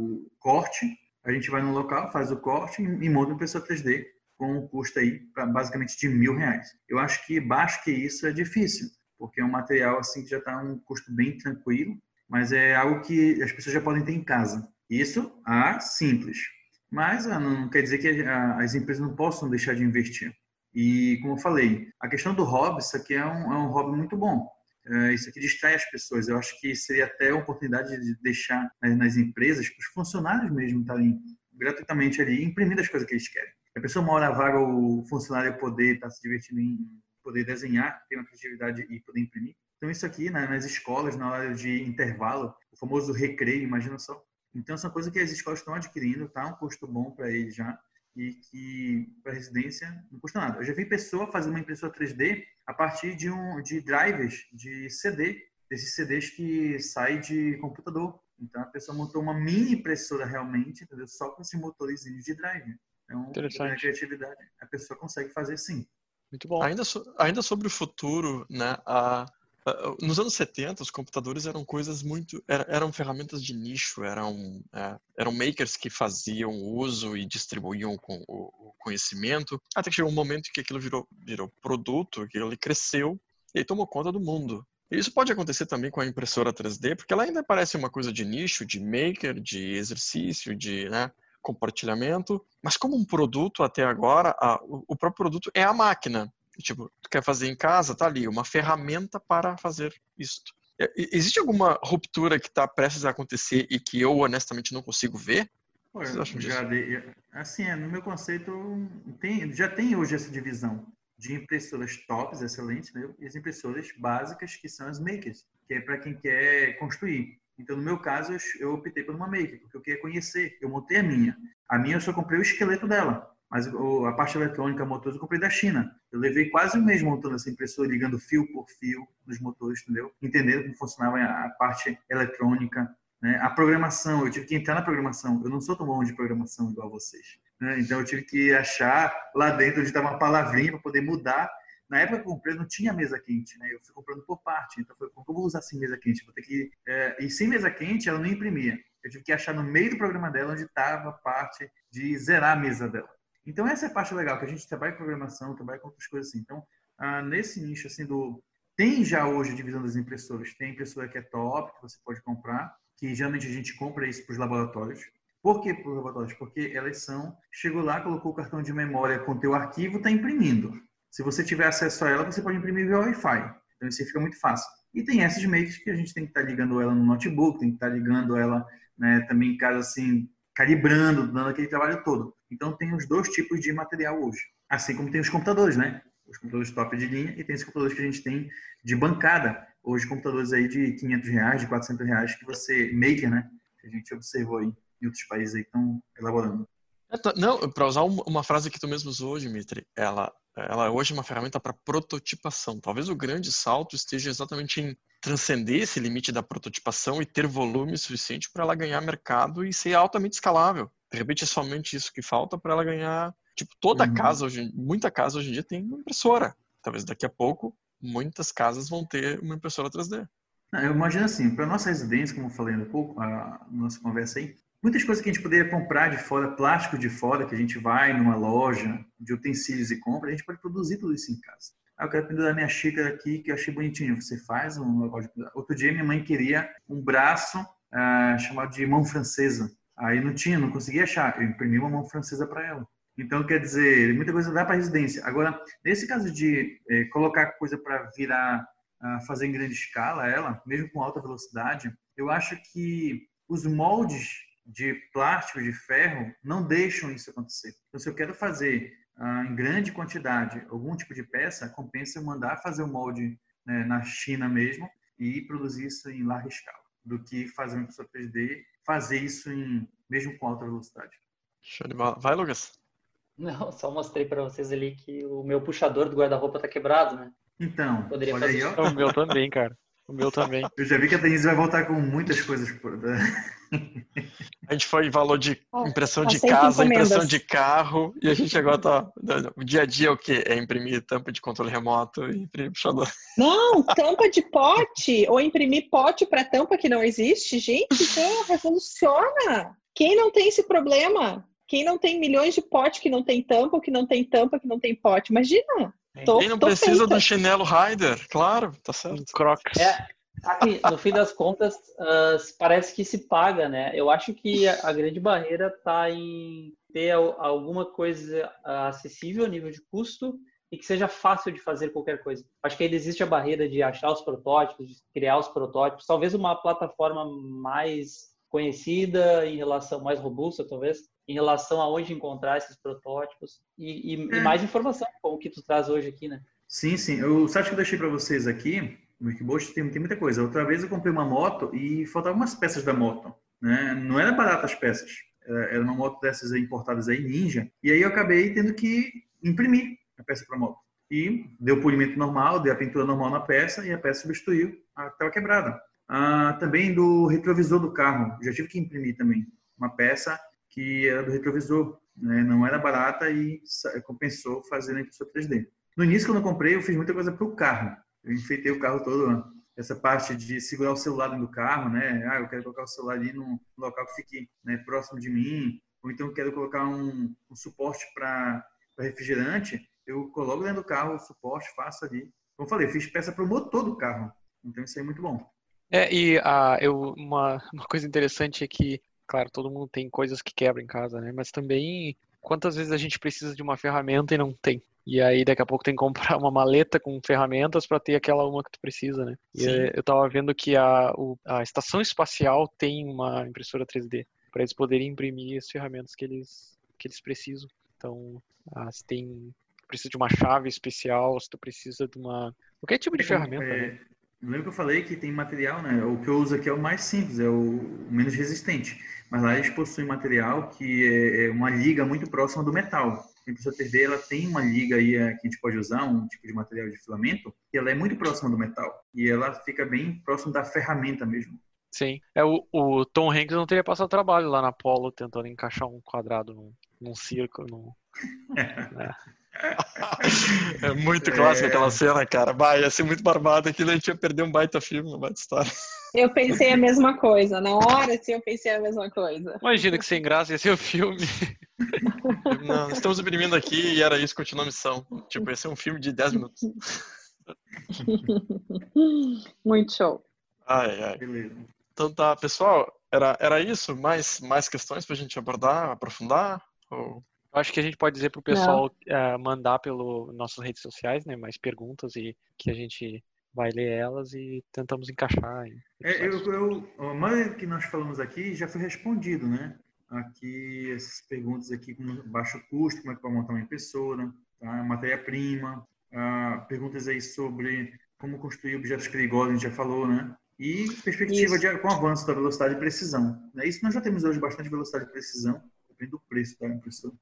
corte, a gente vai no local, faz o corte e monta uma impressora 3D com um custo aí pra, basicamente de mil reais. Eu acho que baixo que isso é difícil, porque é um material assim que já está um custo bem tranquilo, mas é algo que as pessoas já podem ter em casa. Isso, ah, simples. Mas ah, não quer dizer que as empresas não possam deixar de investir. E, como eu falei, a questão do hobby, isso aqui é um, é um hobby muito bom. É, isso aqui distrai as pessoas. Eu acho que seria até a oportunidade de deixar nas, nas empresas, para os funcionários mesmo estarem gratuitamente ali, imprimindo as coisas que eles querem. A pessoa mora vaga, o funcionário poder estar se divertindo em poder desenhar, ter uma criatividade e poder imprimir. Então, isso aqui, né, nas escolas, na hora de intervalo, o famoso recreio, imagina só. Então, são coisas que as escolas estão adquirindo, tá? Um custo bom para eles já e que para residência não custa nada. Eu já vi pessoa fazer uma impressora 3D a partir de um de drivers de CD, desses CDs que saem de computador. Então a pessoa montou uma mini impressora realmente, entendeu? Só com esses motores de drive. Então, a criatividade, a pessoa consegue fazer sim. Muito bom. Ainda, so, ainda sobre o futuro, né? A, nos anos 70, os computadores eram coisas muito. eram ferramentas de nicho, eram, é, eram makers que faziam uso e distribuíam o, conhecimento, até que chegou um momento que aquilo virou, virou produto, que ele cresceu e tomou conta do mundo. Isso pode acontecer também com a impressora 3D, porque ela ainda parece uma coisa de nicho, de maker, de exercício, de né, compartilhamento, mas como um produto até agora, a, o próprio produto é a máquina. Tipo, tu quer fazer em casa, tá ali, uma ferramenta para fazer isto. Existe alguma ruptura que está prestes a acontecer e que eu honestamente não consigo ver? Pô, já de, assim, é, no meu conceito, tem, já tem hoje essa divisão de impressoras tops, excelentes, né? e as impressoras básicas, que são as makers, que é para quem quer construir. Então, no meu caso, eu optei por uma maker, porque eu queria conhecer. Eu montei a minha. A minha eu só comprei o esqueleto dela. Mas a parte eletrônica, motores, eu comprei da China. Eu levei quase um mês montando essa impressora, ligando fio por fio nos motores, entendeu? Entendendo como funcionava a parte eletrônica. Né? A programação, eu tive que entrar na programação. Eu não sou tão bom de programação igual vocês. Né? Então, eu tive que achar lá dentro onde estava uma palavrinha para poder mudar. Na época que eu comprei, não tinha mesa quente, né? Eu fui comprando por parte. Então, foi, como eu vou usar sem mesa quente? Vou ter que... É... e sem mesa quente, ela não imprimia. Eu tive que achar no meio do programa dela onde estava a parte de zerar a mesa dela. Então, essa é a parte legal, que a gente trabalha com programação, trabalha com outras coisas assim. Então, ah, nesse nicho, assim, do... Tem já hoje a divisão das impressoras. Tem impressora que é top, que você pode comprar, que geralmente a gente compra isso para os laboratórios. Por que para os laboratórios? Porque elas são... Chegou lá, colocou o cartão de memória com o teu arquivo, está imprimindo. Se você tiver acesso a ela, você pode imprimir via Wi-Fi. Então, isso fica muito fácil. E tem essas makes que a gente tem que estar tá ligando ela no notebook, tem que estar tá ligando ela né, também em casa, assim, calibrando, dando aquele trabalho todo. Então, tem os dois tipos de material hoje. Assim como tem os computadores, né? Os computadores top de linha e tem os computadores que a gente tem de bancada. Hoje, computadores aí de 500 reais, de 400 reais, que você, maker, né? Que a gente observou aí em outros países aí estão elaborando. Não, para usar uma frase que tu mesmo usou, Dimitri, ela, ela hoje é uma ferramenta para prototipação. Talvez o grande salto esteja exatamente em transcender esse limite da prototipação e ter volume suficiente para ela ganhar mercado e ser altamente escalável. De repente é somente isso que falta para ela ganhar. Tipo, toda uhum. casa hoje, muita casa hoje em dia tem uma impressora. Talvez daqui a pouco muitas casas vão ter uma impressora 3D. Eu imagino assim, para nossa residência, como eu falei um pouco, a nossa conversa aí, muitas coisas que a gente poderia comprar de fora, plástico de fora, que a gente vai numa loja de utensílios e compra, a gente pode produzir tudo isso em casa. Ah, eu quero pendurar minha xícara aqui, que eu achei bonitinho. Você faz um Outro dia minha mãe queria um braço ah, chamado de mão francesa. Aí não tinha, não conseguia achar. Eu imprimi uma mão francesa para ela. Então, quer dizer, muita coisa dá para residência. Agora, nesse caso de eh, colocar coisa para virar, ah, fazer em grande escala, ela, mesmo com alta velocidade, eu acho que os moldes de plástico, de ferro, não deixam isso acontecer. Então, se eu quero fazer ah, em grande quantidade algum tipo de peça, compensa mandar fazer o molde né, na China mesmo e produzir isso em larga escala, do que fazer uma impressora 3D, fazer isso em mesmo com alta velocidade. Show de bola. Vai, Lucas. Não, só mostrei para vocês ali que o meu puxador do guarda-roupa tá quebrado, né? Então, Poderia olha fazer. aí, ó. O meu também, cara. O meu também. Eu já vi que a Denise vai voltar com muitas coisas. A gente foi em valor de impressão de casa, impressão de carro, e a gente agora tá. O dia a dia é o quê? É imprimir tampa de controle remoto e imprimir puxador. Não, tampa de pote, ou imprimir pote para tampa que não existe. Gente, isso revoluciona. Quem não tem esse problema? Quem não tem milhões de pote que não tem tampa, que não tem tampa, que não tem pote? Imagina. Tô, Quem não precisa feita. do chinelo Rider? Claro, tá certo. Crocs. É, no fim das contas, uh, parece que se paga, né? Eu acho que a, a grande barreira está em ter alguma coisa acessível a nível de custo e que seja fácil de fazer qualquer coisa. Acho que ainda existe a barreira de achar os protótipos, de criar os protótipos, talvez uma plataforma mais conhecida em relação mais robusta, talvez, em relação a onde encontrar esses protótipos e, e, é. e mais informação, como que tu traz hoje aqui, né? Sim, sim. O site que eu deixei para vocês aqui, no Wikiboost, tem, tem muita coisa. Outra vez eu comprei uma moto e faltavam umas peças da moto. Né? Não era barata as peças. Era uma moto dessas importadas aí, Ninja. E aí eu acabei tendo que imprimir a peça para moto. E deu polimento normal, deu a pintura normal na peça e a peça substituiu a estava quebrada. Ah, também do retrovisor do carro. Já tive que imprimir também uma peça que era do retrovisor, né? não era barata e compensou fazer na impressora 3D. No início, quando eu comprei, eu fiz muita coisa para o carro. Eu enfeitei o carro todo, essa parte de segurar o celular dentro do carro, né? Ah, eu quero colocar o celular ali num local que fique né, próximo de mim, ou então quero colocar um, um suporte para refrigerante, eu coloco dentro do carro o suporte, faço ali. Como eu falei, eu fiz peça para o motor do carro, então isso é muito bom. É, e uh, eu, uma, uma coisa interessante é que Claro, todo mundo tem coisas que quebram em casa, né? Mas também quantas vezes a gente precisa de uma ferramenta e não tem. E aí daqui a pouco tem que comprar uma maleta com ferramentas para ter aquela uma que tu precisa, né? E Sim. eu tava vendo que a, a estação espacial tem uma impressora 3D para eles poderem imprimir as ferramentas que eles que eles precisam. Então, ah, se tem precisa de uma chave especial, se tu precisa de uma qualquer tipo de é, ferramenta, é, né? Lembra que eu falei que tem material, né? O que eu uso aqui é o mais simples, é o menos resistente. Mas lá eles possuem material que é, é uma liga muito próxima do metal. A impressora 3D ela tem uma liga aí é, que a gente pode usar, um tipo de material de filamento, que ela é muito próxima do metal. E ela fica bem próximo da ferramenta mesmo. Sim. É, o, o Tom Hanks não teria passado trabalho lá na Apollo tentando encaixar um quadrado num, num círculo. Num... é. É muito clássico é... aquela cena, cara. Bah, ia ser muito barbado aquilo, a gente ia perder um baita filme, uma baita história. Eu pensei a mesma coisa. Na hora, sim, eu pensei a mesma coisa. Imagina que sem graça ia ser o filme. Não, estamos imprimindo aqui e era isso, continua a missão. Tipo, ia ser um filme de 10 minutos. Muito show. Ai, ai. Beleza. Então tá, pessoal, era, era isso? Mais, mais questões pra gente abordar, aprofundar? Ou... Eu acho que a gente pode dizer pro pessoal uh, mandar pelo nossas redes sociais, né, mais perguntas e que a gente vai ler elas e tentamos encaixar. É, eu, eu, a maioria que nós falamos aqui já foi respondido, né? Aqui, essas perguntas aqui, com baixo custo, como é que vai montar uma impressora, tá? matéria-prima, uh, perguntas aí sobre como construir objetos perigosos, a gente já falou, né? E perspectiva de, com avanço da velocidade e precisão. Né? Isso nós já temos hoje bastante velocidade e precisão, depende do preço da impressora.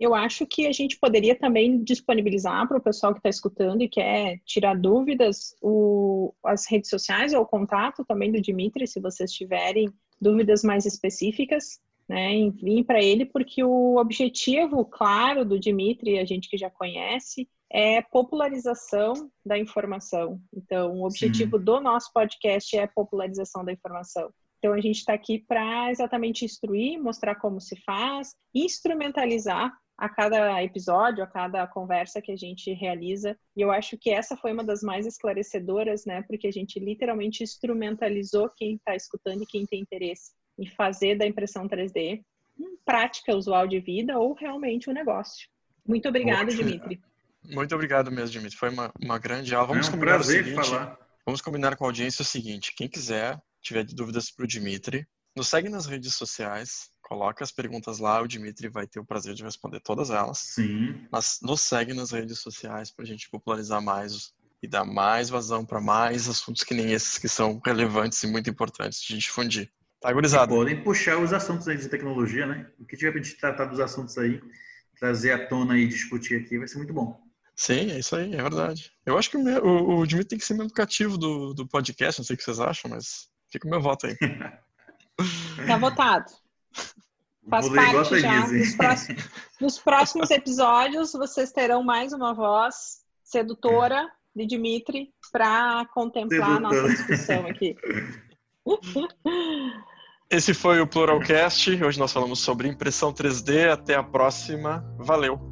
Eu acho que a gente poderia também disponibilizar para o pessoal que está escutando e quer tirar dúvidas o, as redes sociais ou o contato também do Dimitri, se vocês tiverem dúvidas mais específicas, né, enviem para ele, porque o objetivo, claro, do Dimitri, a gente que já conhece, é popularização da informação. Então, o objetivo Sim. do nosso podcast é popularização da informação. Então, a gente está aqui para exatamente instruir, mostrar como se faz, instrumentalizar a cada episódio, a cada conversa que a gente realiza. E eu acho que essa foi uma das mais esclarecedoras, né? Porque a gente literalmente instrumentalizou quem está escutando e quem tem interesse em fazer da impressão 3D uma prática usual de vida ou realmente um negócio. Muito obrigada, Dimitri. Muito obrigado mesmo, Dimitri. Foi uma, uma grande aula. Vamos é um combinar prazer o seguinte, falar. Vamos combinar com a audiência o seguinte: quem quiser tiver dúvidas para o Dimitri, nos segue nas redes sociais, Coloca as perguntas lá, o Dimitri vai ter o prazer de responder todas elas. Sim. Mas nos segue nas redes sociais para a gente popularizar mais e dar mais vazão para mais assuntos que nem esses que são relevantes e muito importantes de difundir. Tá, gurizada? Podem puxar os assuntos aí de tecnologia, né? O que tiver para a gente tratar dos assuntos aí, trazer à tona e discutir aqui, vai ser muito bom. Sim, é isso aí, é verdade. Eu acho que o, meu, o, o Dimitri tem que ser membro cativo do, do podcast, não sei o que vocês acham, mas fica o meu voto aí. Tá votado. Faz parte já. Nos próximos, nos próximos episódios, vocês terão mais uma voz sedutora de Dimitri para contemplar a nossa discussão aqui. Esse foi o Pluralcast. Hoje nós falamos sobre impressão 3D. Até a próxima. Valeu!